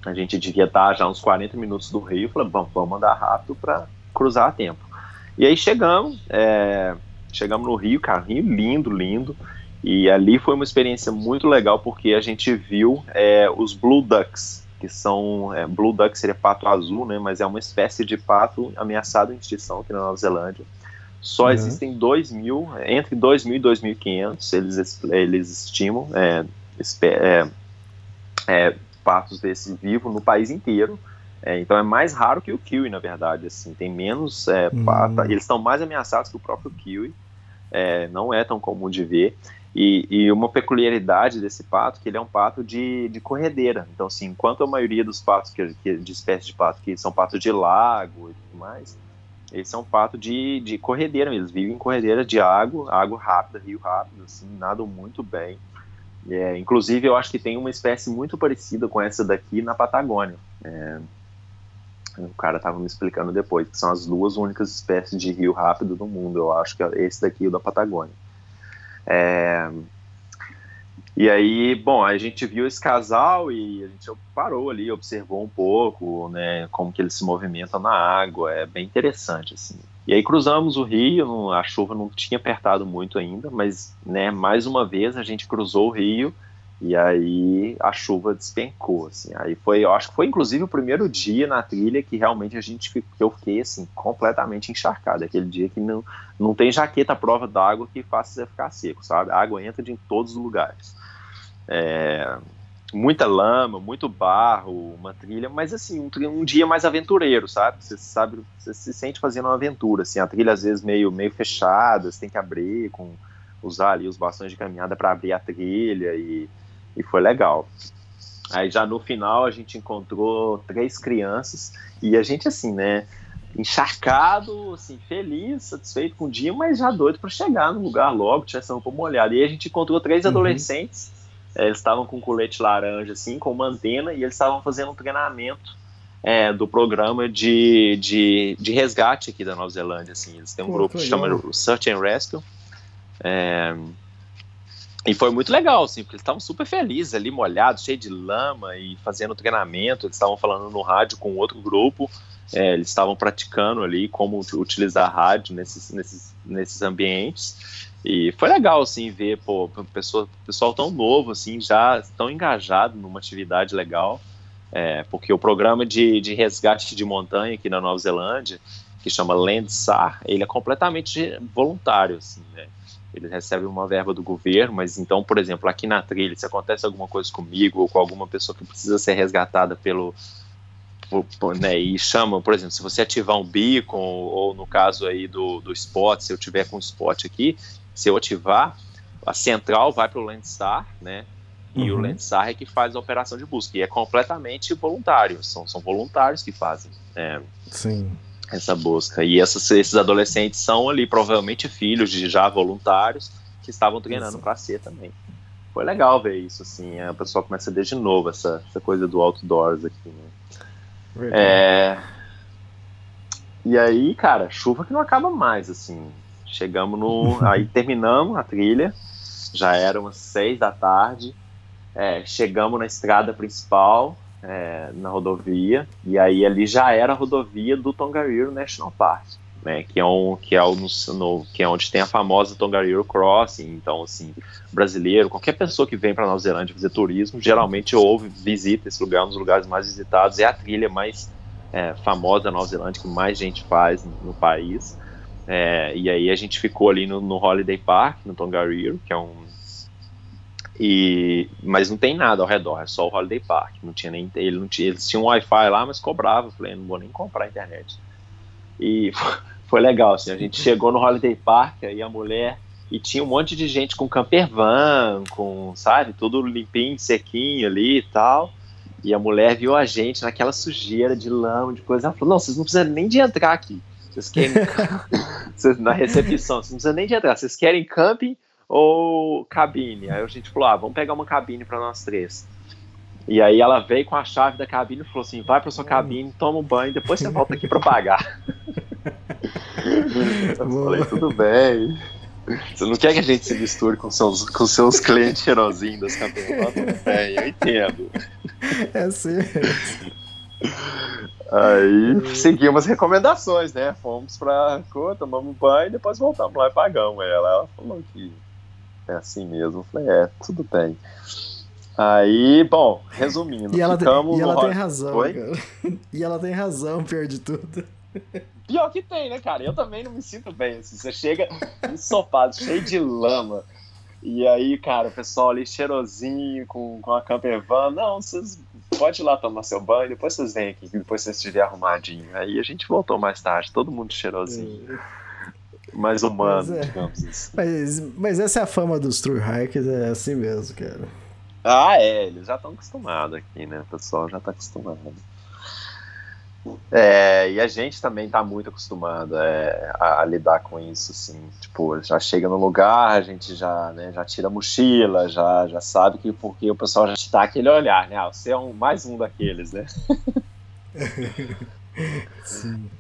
a gente devia estar já uns 40 minutos do rio, falei, vamos, vamos andar rápido para cruzar a tempo. E aí chegamos, é, chegamos no Rio, cara, Rio lindo, lindo. E ali foi uma experiência muito legal porque a gente viu é, os Blue Ducks, que são. É, Blue Duck seria pato azul, né? Mas é uma espécie de pato ameaçado em extinção aqui na Nova Zelândia. Só uhum. existem 2 mil, entre 2 mil e 2.500, eles, eles estimam é, é, é, patos desse vivo no país inteiro. É, então é mais raro que o kiwi, na verdade. Assim, tem menos é, hum. pata. Eles estão mais ameaçados que o próprio kiwi. É, não é tão comum de ver. E, e, uma peculiaridade desse pato que ele é um pato de, de corredeira. Então, assim, enquanto a maioria dos patos que, que, de espécies de pato que são patos de lago e tudo mais, eles são pato de, de corredeira. Eles vivem em corredeira de água, água rápida, rio rápido, assim, nadam muito bem. É, inclusive, eu acho que tem uma espécie muito parecida com essa daqui na Patagônia. É, o cara estava me explicando depois, que são as duas únicas espécies de rio rápido do mundo. Eu acho que é esse daqui e o da Patagônia. É... E aí, bom, a gente viu esse casal e a gente parou ali, observou um pouco, né, como que eles se movimentam na água. É bem interessante, assim. E aí cruzamos o rio, a chuva não tinha apertado muito ainda, mas né, mais uma vez a gente cruzou o rio e aí a chuva despencou, assim. Aí foi, eu acho que foi inclusive o primeiro dia na trilha que realmente a gente que eu fiquei assim completamente encharcado. Aquele dia que não, não tem jaqueta à prova d'água que faça você ficar seco, sabe? A água entra de todos os lugares. É, muita lama, muito barro, uma trilha, mas assim, um, um, dia mais aventureiro, sabe? Você sabe, você se sente fazendo uma aventura, assim, a trilha às vezes meio, meio fechada, você tem que abrir, com, usar ali os bastões de caminhada para abrir a trilha e, e foi legal. Aí já no final a gente encontrou três crianças e a gente assim, né, encharcado, assim, feliz, satisfeito com o dia, mas já doido para chegar no lugar logo, tinha essa roupa molhada. E aí a gente encontrou três uhum. adolescentes é, eles estavam com colete laranja, assim, com uma antena, e eles estavam fazendo um treinamento é, do programa de, de, de, resgate aqui da Nova Zelândia, assim. Eles têm um grupo que chama Search and Rescue. É, e foi muito legal, assim, porque eles estavam super felizes ali, molhados, cheio de lama e fazendo treinamento. Eles estavam falando no rádio com outro grupo. É, eles estavam praticando ali como utilizar rádio nesses, nesses, nesses ambientes. E foi legal, assim, ver, pô, pessoa, pessoal tão novo, assim, já tão engajado numa atividade legal, é, porque o programa de, de resgate de montanha aqui na Nova Zelândia, que chama Landsar, ele é completamente voluntário, assim, né? Ele recebe uma verba do governo, mas então, por exemplo, aqui na trilha, se acontece alguma coisa comigo ou com alguma pessoa que precisa ser resgatada pelo, por, né, e chamam, por exemplo, se você ativar um beacon, ou, ou no caso aí do, do spot, se eu tiver com um spot aqui, se eu ativar, a central vai para o Landstar, né? E uhum. o Landstar é que faz a operação de busca. E é completamente voluntário. São, são voluntários que fazem é, essa busca. E essas, esses adolescentes são ali provavelmente filhos de já voluntários que estavam treinando para ser também. Foi legal ver isso, assim. A pessoa começa desde novo essa, essa coisa do outdoors aqui, né? É... E aí, cara, chuva que não acaba mais, assim. Chegamos no. aí terminamos a trilha, já eram umas seis da tarde. É, chegamos na estrada principal, é, na rodovia, e aí ali já era a rodovia do Tongariro National Park. Né, que é um que é, um, no, que é onde tem a famosa Tongariro Crossing. Então, assim, brasileiro, qualquer pessoa que vem para Nova Zelândia fazer turismo, geralmente ouve, visita esse lugar, um dos lugares mais visitados, é a trilha mais é, famosa da Nova Zelândia, que mais gente faz no, no país. É, e aí a gente ficou ali no, no Holiday Park, no Tongariro, que é um. E, mas não tem nada ao redor, é só o Holiday Park. Não tinha nem. Ele não tinha, eles tinham um Wi-Fi lá, mas cobrava. falei, não vou nem comprar a internet. E foi legal, assim. A gente chegou no Holiday Park, aí a mulher. E tinha um monte de gente com camper van, com, sabe, tudo limpinho, sequinho ali e tal. E a mulher viu a gente naquela sujeira de lama, de coisa. Ela falou: Não, vocês não precisam nem de entrar aqui. Vocês querem. na recepção, vocês não precisam nem de entrar. Vocês querem camping ou cabine? Aí a gente falou: ah, vamos pegar uma cabine para nós três. E aí ela veio com a chave da cabine e falou assim: vai para sua cabine, toma um banho, depois você volta aqui para pagar. eu falei: tudo bem. Você não quer que a gente se misture com seus, com seus clientes cheirosinhos das? Tudo bem, eu entendo. É assim. Aí seguimos as recomendações, né? Fomos pra cor, tomamos banho e depois voltamos lá e pagamos ela. Ela falou que é assim mesmo. Eu falei, é, tudo bem. Aí, bom, resumindo, e ela tem, e ela tem razão, Oi? cara. E ela tem razão, pior de tudo. Pior que tem, né, cara? Eu também não me sinto bem, assim. Você chega ensopado, cheio de lama. E aí, cara, o pessoal ali cheirosinho, com, com a camper van. Não, vocês pode ir lá tomar seu banho, depois vocês vêm aqui, depois vocês estiverem arrumadinho. Aí a gente voltou mais tarde, todo mundo cheirosinho. É. Mais humano, mas é. digamos assim. Mas, mas essa é a fama dos true hikers, é assim mesmo, cara. Ah, é, eles já estão acostumados aqui, né? O pessoal já está acostumado. É, e a gente também está muito acostumado é, a, a, lidar com isso, assim, tipo, já chega no lugar, a gente já, né, já tira a mochila, já, já sabe que porque o pessoal já está aquele olhar, né, ah, você é um, mais um daqueles, né. Sim.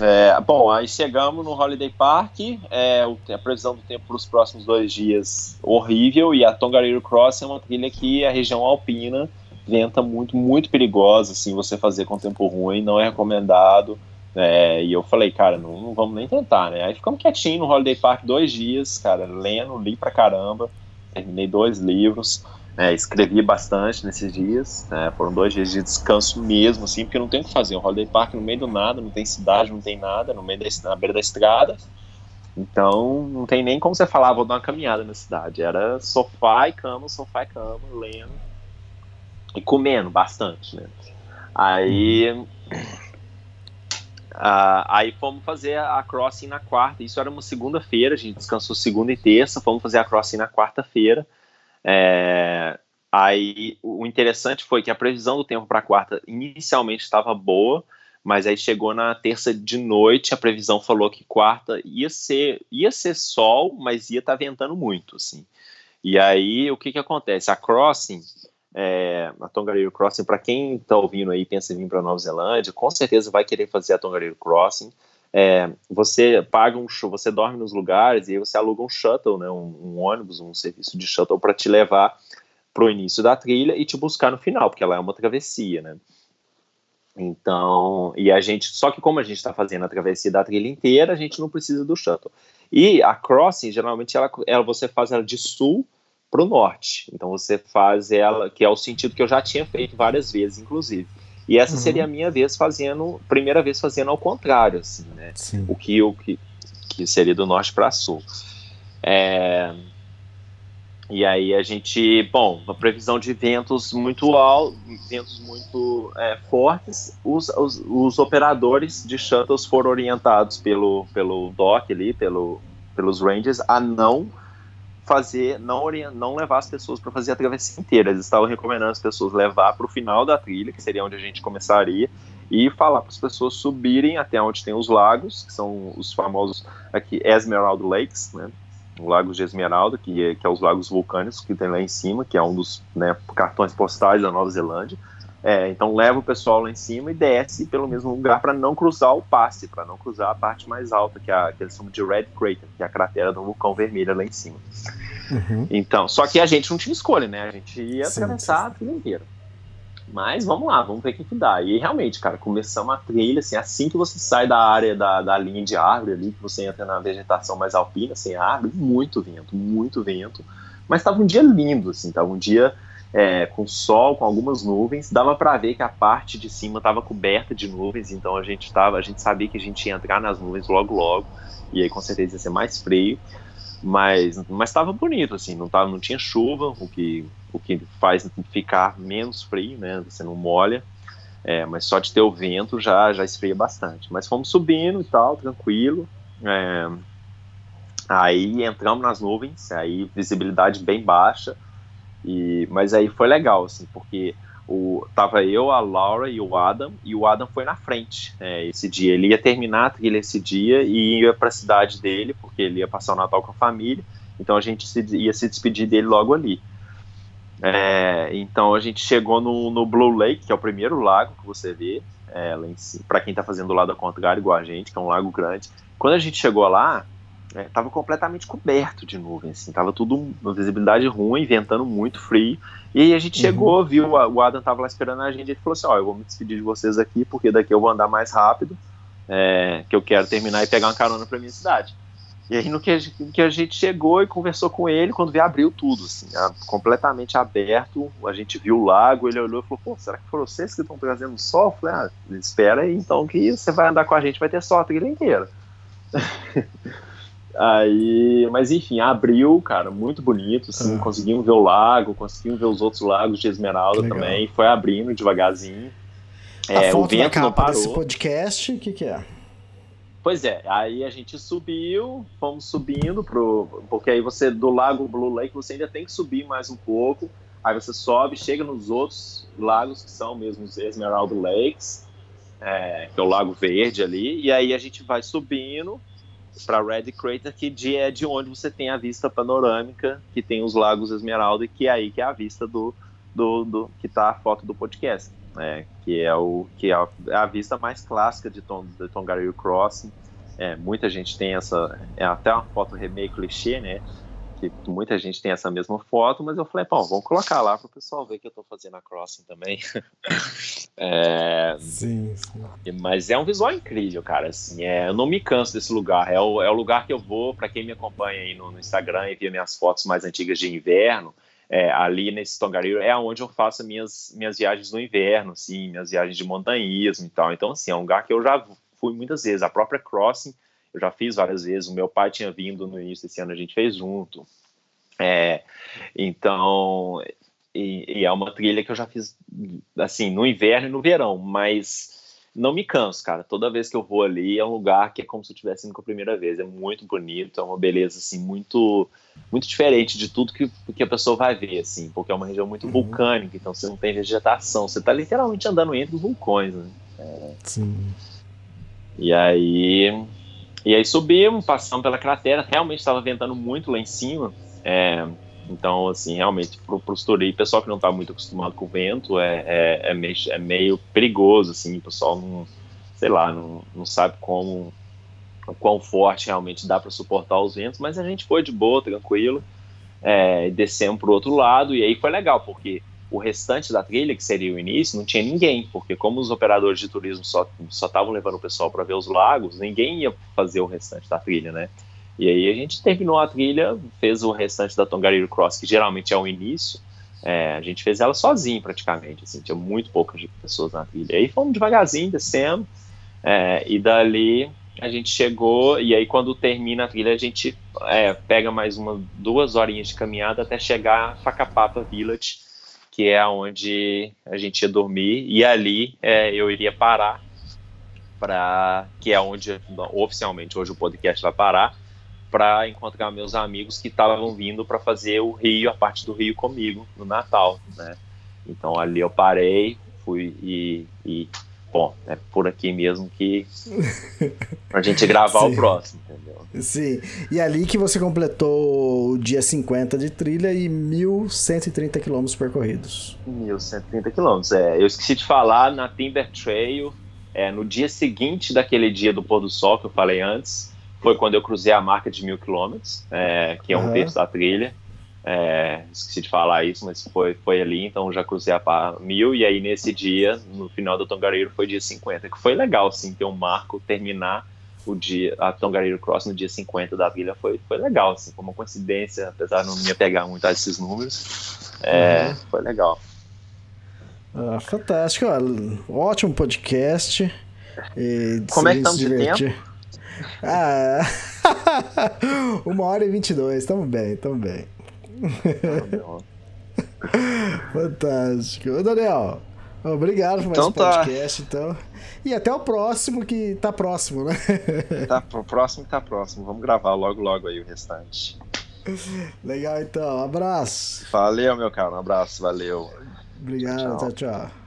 É, bom, aí chegamos no Holiday Park, é, a previsão do tempo para os próximos dois dias horrível, e a Tongariro Cross é uma trilha que a região alpina, venta muito, muito perigosa, assim, você fazer com tempo ruim, não é recomendado. É, e eu falei, cara, não, não, vamos nem tentar, né? Aí ficamos quietinho no Holiday Park dois dias, cara, lendo, li pra caramba, terminei dois livros, é, escrevi bastante nesses dias, né? foram dois dias de descanso mesmo, assim, porque não tem o que fazer. O Holiday Park no meio do nada, não tem cidade, não tem nada, no meio da, na beira da estrada, então não tem nem como você falar, vou dar uma caminhada na cidade. Era sofá e cama, sofá e cama, lendo e comendo bastante, né? Aí. Uh, aí fomos fazer a crossing na quarta. Isso era uma segunda-feira, a gente descansou segunda e terça. Fomos fazer a crossing na quarta-feira. É, aí o interessante foi que a previsão do tempo para quarta inicialmente estava boa, mas aí chegou na terça de noite, a previsão falou que quarta ia ser ia ser sol, mas ia estar tá ventando muito, assim. E aí o que que acontece? A crossing é, a Tongariro Crossing, para quem está ouvindo aí pensa em vir para Nova Zelândia, com certeza vai querer fazer a Tongariro Crossing. É, você paga um show, você dorme nos lugares e aí você aluga um shuttle, né, um, um ônibus, um serviço de shuttle para te levar para o início da trilha e te buscar no final, porque ela é uma travessia, né? Então, e a gente, só que como a gente está fazendo a travessia da trilha inteira, a gente não precisa do shuttle. E a crossing, geralmente, ela, ela você faz ela de sul para o norte. Então você faz ela, que é o sentido que eu já tinha feito várias vezes, inclusive. E essa uhum. seria a minha vez fazendo, primeira vez fazendo ao contrário, assim, né? Sim. O que, o que, que seria do norte para sul. É, e aí a gente, bom, uma previsão de ventos muito altos, ventos muito é, fortes. Os, os, os, operadores de shuttles foram orientados pelo, pelo DOC ali, pelo, pelos Rangers, a não fazer, não, não levar as pessoas para fazer a travessia inteira. Eles estavam recomendando as pessoas levar para o final da trilha, que seria onde a gente começaria, e falar para as pessoas subirem até onde tem os lagos, que são os famosos aqui Esmeralda Lakes, né? O Lago de Esmeralda, que é, que é os lagos vulcânicos que tem lá em cima, que é um dos né, cartões postais da Nova Zelândia. É, então leva o pessoal lá em cima e desce pelo mesmo lugar para não cruzar o passe, para não cruzar a parte mais alta, que, é a, que eles chamam de Red Crater, que é a cratera do vulcão vermelho lá em cima. Uhum. Então, só que a gente não tinha escolha, né? A gente ia sim, atravessar sim. a trilha inteira. Mas vamos lá, vamos ver o que, que dá. E realmente, cara, começamos a trilha, assim, assim que você sai da área da, da linha de árvore ali, que você entra na vegetação mais alpina, sem árvore, muito vento, muito vento. Mas estava um dia lindo, assim, tava um dia é, com sol, com algumas nuvens, dava para ver que a parte de cima estava coberta de nuvens, então a gente tava, a gente sabia que a gente ia entrar nas nuvens logo logo, e aí com certeza ia ser mais frio, mas mas estava bonito assim, não tava, não tinha chuva, o que o que faz ficar menos frio, né? Você não molha, é, mas só de ter o vento já já esfria bastante. Mas fomos subindo e tal, tranquilo. É, aí entramos nas nuvens, aí visibilidade bem baixa e, mas aí foi legal, assim, porque o, tava eu, a Laura e o Adam, e o Adam foi na frente é, esse dia. Ele ia terminar a trilha esse dia e ia para a cidade dele, porque ele ia passar o Natal com a família, então a gente se, ia se despedir dele logo ali. É, então a gente chegou no, no, Blue Lake, que é o primeiro lago que você vê, é, para quem está fazendo o lado contrário, igual a gente, que é um lago grande. Quando a gente chegou lá, estava é, completamente coberto de nuvens, assim, tava tudo uma visibilidade ruim, ventando muito frio. E aí a gente uhum. chegou, viu, o Adam tava lá esperando a gente, ele falou assim, ó, eu vou me despedir de vocês aqui, porque daqui eu vou andar mais rápido, é, que eu quero terminar e pegar uma carona para minha cidade. E aí no que, a gente, que a gente chegou e conversou com ele, quando veio abriu tudo, assim, completamente aberto, a gente viu o lago, ele olhou e falou, pô, será que foram vocês que estão trazendo sol? Eu falei, ah, espera aí então que você vai andar com a gente, vai ter sol a inteira. Aí, mas enfim, abriu, cara, muito bonito, assim, ah. conseguimos ver o lago, conseguimos ver os outros lagos de Esmeralda também, foi abrindo devagarzinho. A é, foto o vento da capa desse podcast, o que que é? Pois é, aí a gente subiu, fomos subindo pro, porque aí você do lago Blue Lake você ainda tem que subir mais um pouco. Aí você sobe, chega nos outros lagos que são mesmo os Esmeralda Lakes, é, que é o Lago Verde ali, e aí a gente vai subindo para Red Crater, que de, é de onde você tem a vista panorâmica, que tem os lagos Esmeralda, e que é aí que é a vista do, do, do que tá a foto do podcast, né? Que é o que é a, é a vista mais clássica de, Tom, de Tongariro Crossing. É, muita gente tem essa, é até uma foto meio clichê, né? Que muita gente tem essa mesma foto, mas eu falei, bom, vamos colocar lá para o pessoal ver que eu estou fazendo a crossing também. é, sim, sim. Mas é um visual incrível, cara. Assim, é, eu não me canso desse lugar. É o, é o lugar que eu vou, para quem me acompanha aí no, no, Instagram e vê minhas fotos mais antigas de inverno, é, ali nesse Tongariro é onde eu faço minhas, minhas viagens no inverno, assim, minhas viagens de montanhismo e tal. Então, assim, é um lugar que eu já fui muitas vezes. A própria crossing eu já fiz várias vezes. O meu pai tinha vindo no início desse ano, a gente fez junto. É, então, e, e, é uma trilha que eu já fiz, assim, no inverno e no verão, mas não me canso, cara. Toda vez que eu vou ali é um lugar que é como se eu estivesse indo com a primeira vez. É muito bonito, é uma beleza, assim, muito muito diferente de tudo que, que a pessoa vai ver, assim, porque é uma região muito uhum. vulcânica, então você não tem vegetação, você está literalmente andando entre vulcões, né? É, Sim. E aí e aí subimos, passamos pela cratera, realmente estava ventando muito lá em cima. É, então, assim, realmente, para os turistas, pessoal que não está muito acostumado com o vento, é, é, é, meio, é meio perigoso, assim, o pessoal não, sei lá, não, não sabe como, quão forte realmente dá para suportar os ventos, mas a gente foi de boa, tranquilo, é, descemos para o outro lado, e aí foi legal, porque o restante da trilha, que seria o início, não tinha ninguém, porque como os operadores de turismo só estavam levando o pessoal para ver os lagos, ninguém ia fazer o restante da trilha, né? E aí a gente terminou a trilha, fez o restante da Tongariro Cross, que geralmente é o início, é, a gente fez ela sozinho praticamente, assim, tinha muito poucas pessoas na trilha. E aí fomos devagarzinho, descendo, é, e dali a gente chegou, e aí quando termina a trilha a gente é, pega mais uma, duas horinhas de caminhada até chegar a Facapapa Village, que é onde a gente ia dormir, e ali é, eu iria parar, para que é onde oficialmente hoje o podcast vai parar, para encontrar meus amigos que estavam vindo para fazer o Rio, a parte do Rio comigo no Natal, né? Então ali eu parei, fui e, e bom, é por aqui mesmo que a gente gravar o próximo, entendeu? Sim. E ali que você completou o dia 50 de trilha e 1.130 quilômetros percorridos. 1.130 quilômetros, é. Eu esqueci de falar na Timber Trail, é, no dia seguinte daquele dia do pôr do sol que eu falei antes, foi quando eu cruzei a marca de mil quilômetros, é, que é um uhum. terço da trilha. É, esqueci de falar isso, mas foi, foi ali, então já cruzei a mil, e aí nesse dia, no final do Tongareiro, foi dia 50, que foi legal, assim, ter um marco, terminar o dia, a Tongareiro Cross no dia 50 da vila, foi, foi legal, assim, foi uma coincidência, apesar de não me apegar muito a esses números, é, uhum. foi legal. Ah, fantástico, ótimo podcast. Como é que estamos de tempo? Ah, uma hora e vinte e dois, tamo bem, tamo bem. Fantástico. Ô, Daniel, obrigado por mais então, tá. podcast, então. E até o próximo, que tá próximo, né? Tá próximo que tá próximo. Vamos gravar logo, logo aí o restante. Legal, então. Um abraço. Valeu, meu cara. Um abraço. Valeu. Obrigado. tchau. tchau. tchau.